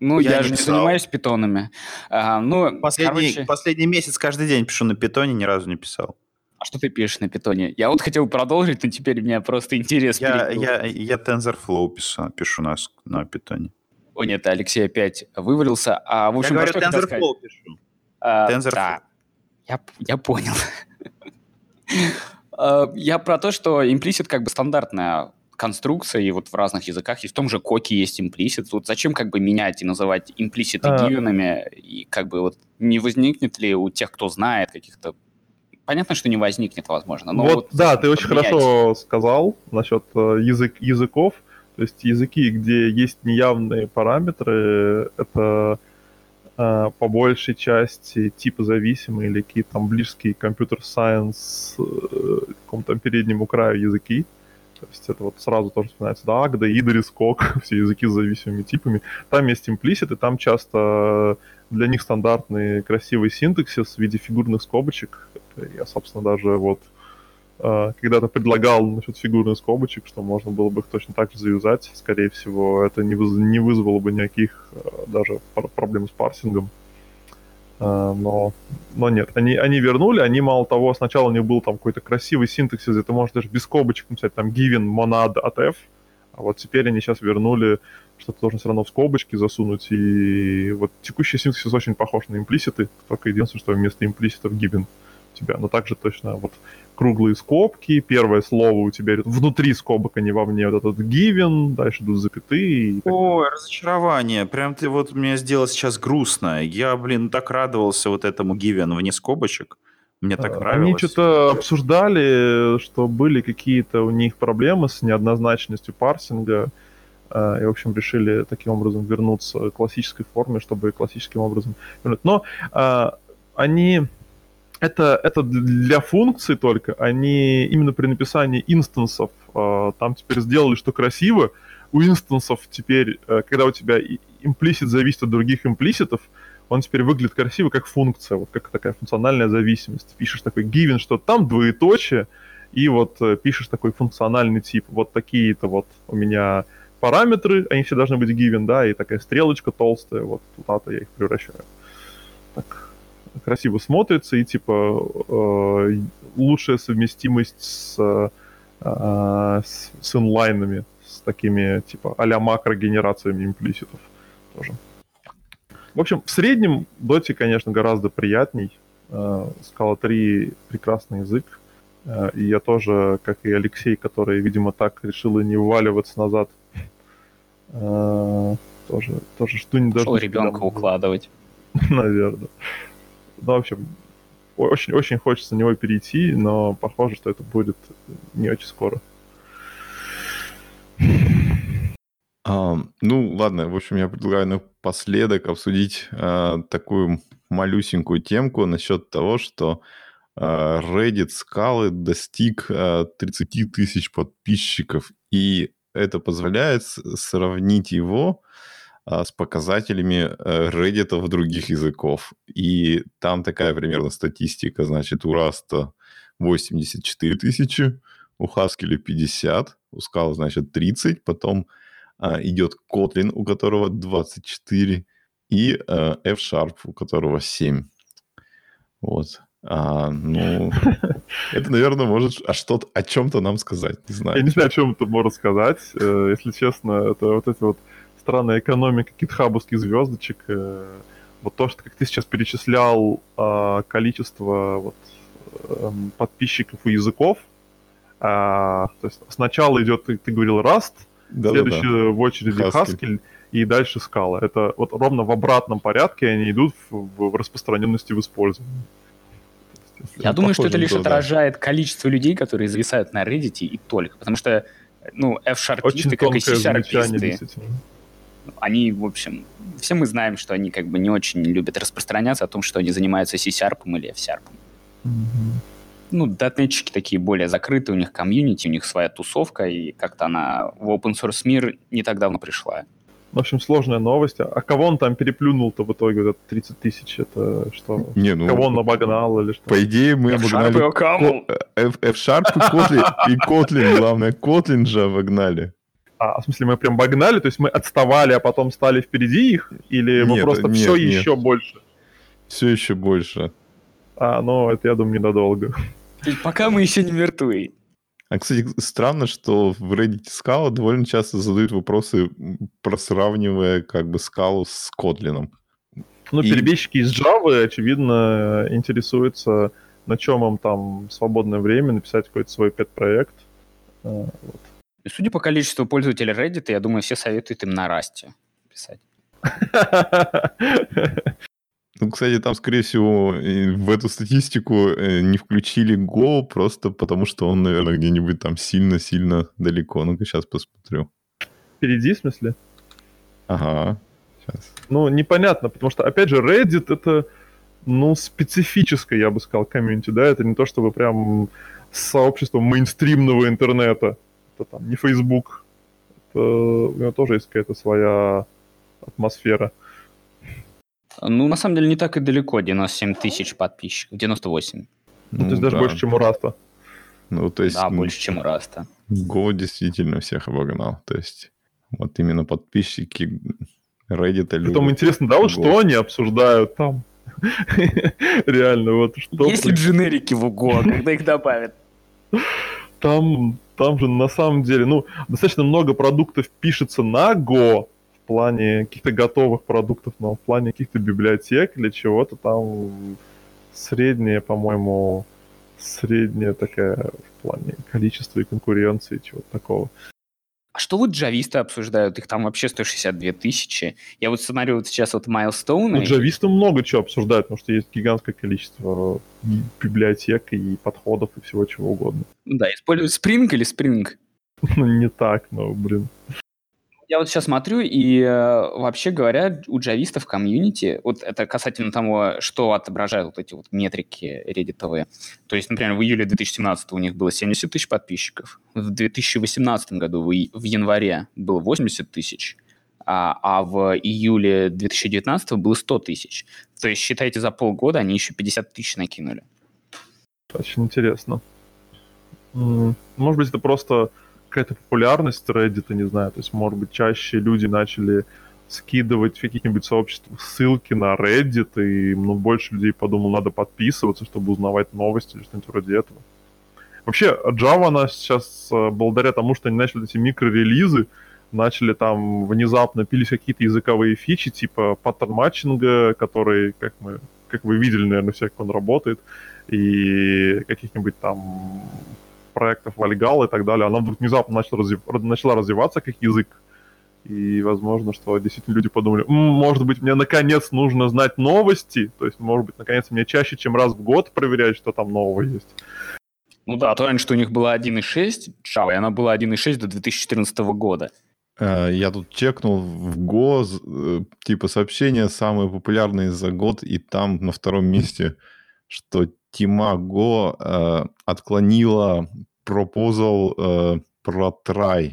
Ну, Я я, не же не писал. занимаюсь питонами. А, ну, Последний, короче, последний месяц каждый день пишу на питоне, ни разу не писал. а что ты пишешь на питоне? Я вот хотел продолжить, но теперь у меня просто интерес Я, я, я TensorFlow пишу, пишу на, на питоне. О, нет, Алексей опять вывалился. А, в общем, я говорю? TensorFlow пишу. А, TensorFlow. да. Я, я понял. А, Я про то, что имплисит как бы стандартная конструкция, и вот в разных языках, и в том же коке есть имплисит. Вот зачем как бы менять и называть имплиситы А. гивенами, и как бы вот не возникнет ли у тех, кто знает каких-то... Понятно, что не возникнет, возможно, но вот, вот да, ты очень хорошо сказал насчет э, язык, языков. То есть языки, где есть неявные параметры, это э, по большей части типа зависимые или какие-то там близкие компьютер-сайенс э, какому-то переднему краю языки. То есть это вот сразу тоже вспоминается, да, Agda, Idris, Скок, все языки с зависимыми типами. Там есть имплисит, и там часто для них стандартный красивый синтаксис в виде фигурных скобочек. Я, собственно, даже вот э, когда-то предлагал насчет фигурных скобочек, что можно было бы их точно так же завязать. Скорее всего, это не, выз- не вызвало бы никаких э, даже проблем с парсингом. Э, но, но нет, они, они вернули, они мало того, сначала у них был там какой-то красивый синтаксис, ты можешь даже без скобочек написать там given monad от f, а вот теперь они сейчас вернули, что ты должен все равно в скобочки засунуть, и вот текущий синтаксис очень похож на имплиситы, только единственное, что вместо имплиситов given тебя, но также точно вот круглые скобки, первое слово у тебя внутри скобок, а не вовне, вот этот given, дальше идут запятые. Ой, разочарование. Прям ты вот мне сделал сейчас грустно. Я, блин, так радовался вот этому гивен вне скобочек. Мне так Э, нравилось. Они что-то обсуждали, что были какие-то у них проблемы с неоднозначностью парсинга, э, и, в общем, решили таким образом вернуться к классической форме, чтобы классическим образом вернуть. Но э, они... Это, это для функций только, они именно при написании инстансов э, там теперь сделали, что красиво. У инстансов теперь, э, когда у тебя имплисит зависит от других имплиситов, он теперь выглядит красиво как функция, вот как такая функциональная зависимость. Пишешь такой given, что там двоеточие, и вот э, пишешь такой функциональный тип. Вот такие-то вот у меня параметры, они все должны быть given, да, и такая стрелочка толстая, вот туда-то я их превращаю. Так красиво смотрится, и типа э, лучшая совместимость с, э, с, с инлайнами, с такими, типа, а-ля макрогенерациями имплиситов тоже. В общем, в среднем Доте, конечно, гораздо приятней. Э, Scala 3 прекрасный язык. Э, И я тоже, как и Алексей, который, видимо, так решил и не вываливаться назад, э, тоже, тоже что не Пошел даже... ребенка укладывать. Наверное. Ну, в общем, очень-очень хочется на него перейти, но похоже, что это будет не очень скоро. А, ну, ладно, в общем, я предлагаю напоследок обсудить а, такую малюсенькую темку насчет того, что а, Reddit Scala достиг а, 30 тысяч подписчиков, и это позволяет сравнить его а, с показателями э, Reddit других языков. И там такая примерно статистика, значит, у Раста 84 тысячи, у Haskell 50, у Scala, значит, 30, потом а, идет Kotlin, у которого 24, и а, F-Sharp, у которого 7. Вот. А, ну, это, наверное, может а что о чем-то нам сказать, не Я знаю. не знаю, о чем это можно сказать. Э, Если честно, это вот эти вот странная экономика гитхабовских звездочек. э, Вот то, что как ты сейчас перечислял а, количество вот, эм, подписчиков и языков. а, То есть сначала идет, ты, ты говорил, Rust, Да-да-да. следующий в очереди Haskell. Haskell, и дальше Scala. Это вот ровно в обратном порядке они идут в, в распространенности в использовании. Есть, Я думаю, что это лишь то, да. отражает количество людей, которые зависают на Reddit и только. Потому что, ну, F-шарписты, как и C-шарписты, действительно. Они, в общем, все мы знаем, что они как бы не очень любят распространяться о том, что они занимаются C-Sharp или F-Sharp. Ну, датнетчики такие более закрытые, у них комьюнити, у них своя тусовка, и как-то она в open source мир не так давно пришла. В общем, сложная новость. А кого он там переплюнул-то в итоге, вот это 30 тысяч? Это что? Не, ну, Кого он обогнал или что? по идее, мы F-Sharp обогнали F-Sharp и Kotlin, и Kotlin, главное, Kotlin же обогнали. А, в смысле, мы прям обогнали? То есть мы отставали, а потом стали впереди их? Или мы Нет, просто нет, все нет. еще больше? Все еще больше. А, ну, это, я думаю, есть пока мы еще не мертвы. А, кстати, странно, что в Reddit Scala довольно часто задают вопросы, просравнивая как бы скалу с Kotlin. Ну, И- перебежчики из Java, очевидно, интересуются, на чем им там свободное время написать какой-то свой пет-проект. А, И Судя по количеству пользователей Reddit, я думаю, все советуют им на Расте писать. Ну, кстати, там, скорее всего, в эту статистику э, не включили Go, просто потому что он, наверное, где-нибудь там сильно-сильно далеко. Ну-ка, сейчас посмотрю. Впереди, в смысле? Ага, сейчас. Ну, непонятно, потому что, опять же, Reddit это, ну, специфическое, я бы сказал, комьюнити, да, это не то, чтобы прям сообщество мейнстримного интернета. Это там не Facebook. Это, у него тоже есть какая-то своя атмосфера. Ну, на самом деле, не так и далеко, 97 тысяч подписчиков, 98. Ну, то есть даже да. больше, чем у Rust а. Ну, то есть Да, больше, чем у Rust а. Go действительно всех обогнал. То есть вот именно подписчики Reddit Притом любят. интересно, да, вот Go. что они обсуждают там. Реально, вот что... Есть ли дженерики в УГО, когда их добавят? там, там же на самом деле, ну, достаточно много продуктов пишется на Go в плане каких-то готовых продуктов, но в плане каких-то библиотек или чего-то там средняя, по-моему, средняя такая в плане количества и конкуренции, чего-то такого. А что вот джависты обсуждают? Их там вообще 162 тысячи. Я вот смотрю вот сейчас вот Ну, Майлстоуны. джависты много чего обсуждают, потому что есть гигантское количество библиотек и подходов и всего чего угодно. Да, используют Spring или Spring. Ну, не так, но, блин. Я вот сейчас смотрю, и э, вообще говоря, у джавистов комьюнити, вот это касательно того, что отображают вот эти вот метрики реддитовые. То есть, например, в июле 2017 у них было 70 тысяч подписчиков, в 2018 году в, в январе было 80 тысяч, а, а в июле 2019 было 100 тысяч. То есть, считайте, за полгода они еще 50 тысяч накинули. Очень интересно. Может быть, это просто какая-то популярность Reddit, не знаю. То есть, может быть, чаще люди начали скидывать в каких-нибудь сообществах ссылки на Reddit, и ну, больше людей подумал, надо подписываться, чтобы узнавать новости или что-нибудь вроде этого. Вообще, Java, она сейчас, э, благодаря тому, что они начали эти микрорелизы, начали там внезапно пились какие-то языковые фичи, типа паттерн матчинга, который, как мы, как вы видели, наверное, все, как он работает, и каких-нибудь там проектов Вальгал и так далее, она вдруг внезапно начала, развив... начала развиваться как язык. И возможно, что действительно люди подумали, «М, может быть, мне наконец нужно знать новости, то есть, может быть, наконец мне чаще, чем раз в год проверять, что там нового есть. Ну да, а то раньше у них была 1.6 Java, и она была 1.6 до 2014 года. Э, Я тут чекнул в Go, з- э, типа сообщения самые популярные за год, и там на втором месте, что Тима Go э, отклонила пропозал э, про try.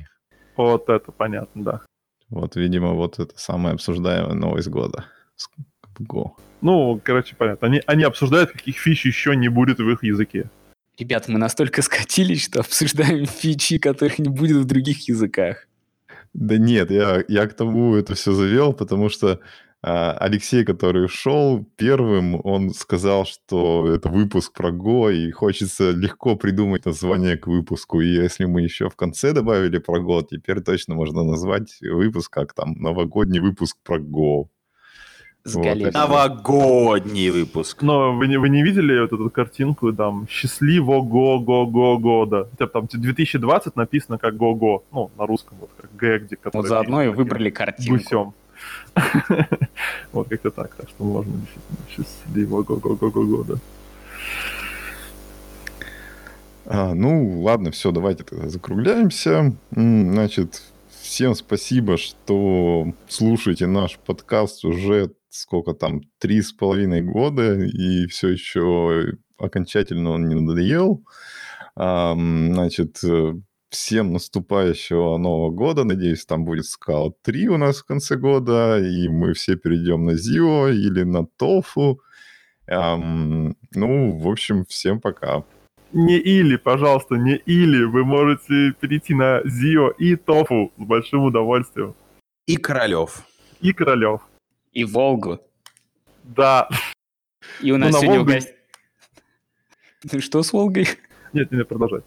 Вот это понятно, да. Вот, видимо, вот это самая обсуждаемая новость года в Go. Ну, короче, понятно. Они, они обсуждают, каких фич еще не будет в их языке. Ребята, мы настолько скатились, что обсуждаем фичи, которых не будет в других языках. Да нет, я, я к тому это все завел, потому что Алексей, который ушел первым, он сказал, что это выпуск про Го, и хочется легко придумать название к выпуску. И если мы еще в конце добавили про Го, теперь точно можно назвать выпуск как там новогодний выпуск про Го. С Вот, Новогодний выпуск. Но вы не, вы не видели вот эту картинку, там, счастливого го-го-го года? Хотя там 2020 написано как го-го, ну, на русском, вот как г, где Вот заодно и выбрали картинку. Гусем. Вот как-то так, так что можно действительно счастливого го-го-го-го года. А, ну, ладно, все, давайте тогда закругляемся. Значит, всем спасибо, что слушаете наш подкаст уже сколько там, три с половиной года, и все еще окончательно он не надоел. Значит, э, всем наступающего Нового года. Надеюсь, там будет Scout 3 у нас в конце года, и мы все перейдем на Zio или на Тофу. Ам, Ну, в общем, всем пока. Не или, пожалуйста, не или. Вы можете перейти на Зио и Тофу с большим удовольствием. И Королев. И Королев. И Волгу. Да. И у Ну, нас на сегодня в Волгу- гостях... Ну что с Волгой? Нет, не продолжать.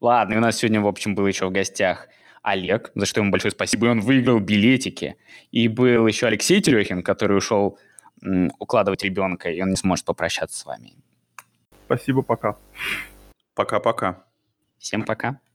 Ладно, и у нас сегодня, в общем, был еще в гостях Олег, за что ему большое спасибо, и он выиграл билетики. И был еще Алексей Терехин, который ушел м, укладывать ребенка, и он не сможет попрощаться с вами. Спасибо, пока. Пока-пока. Всем пока.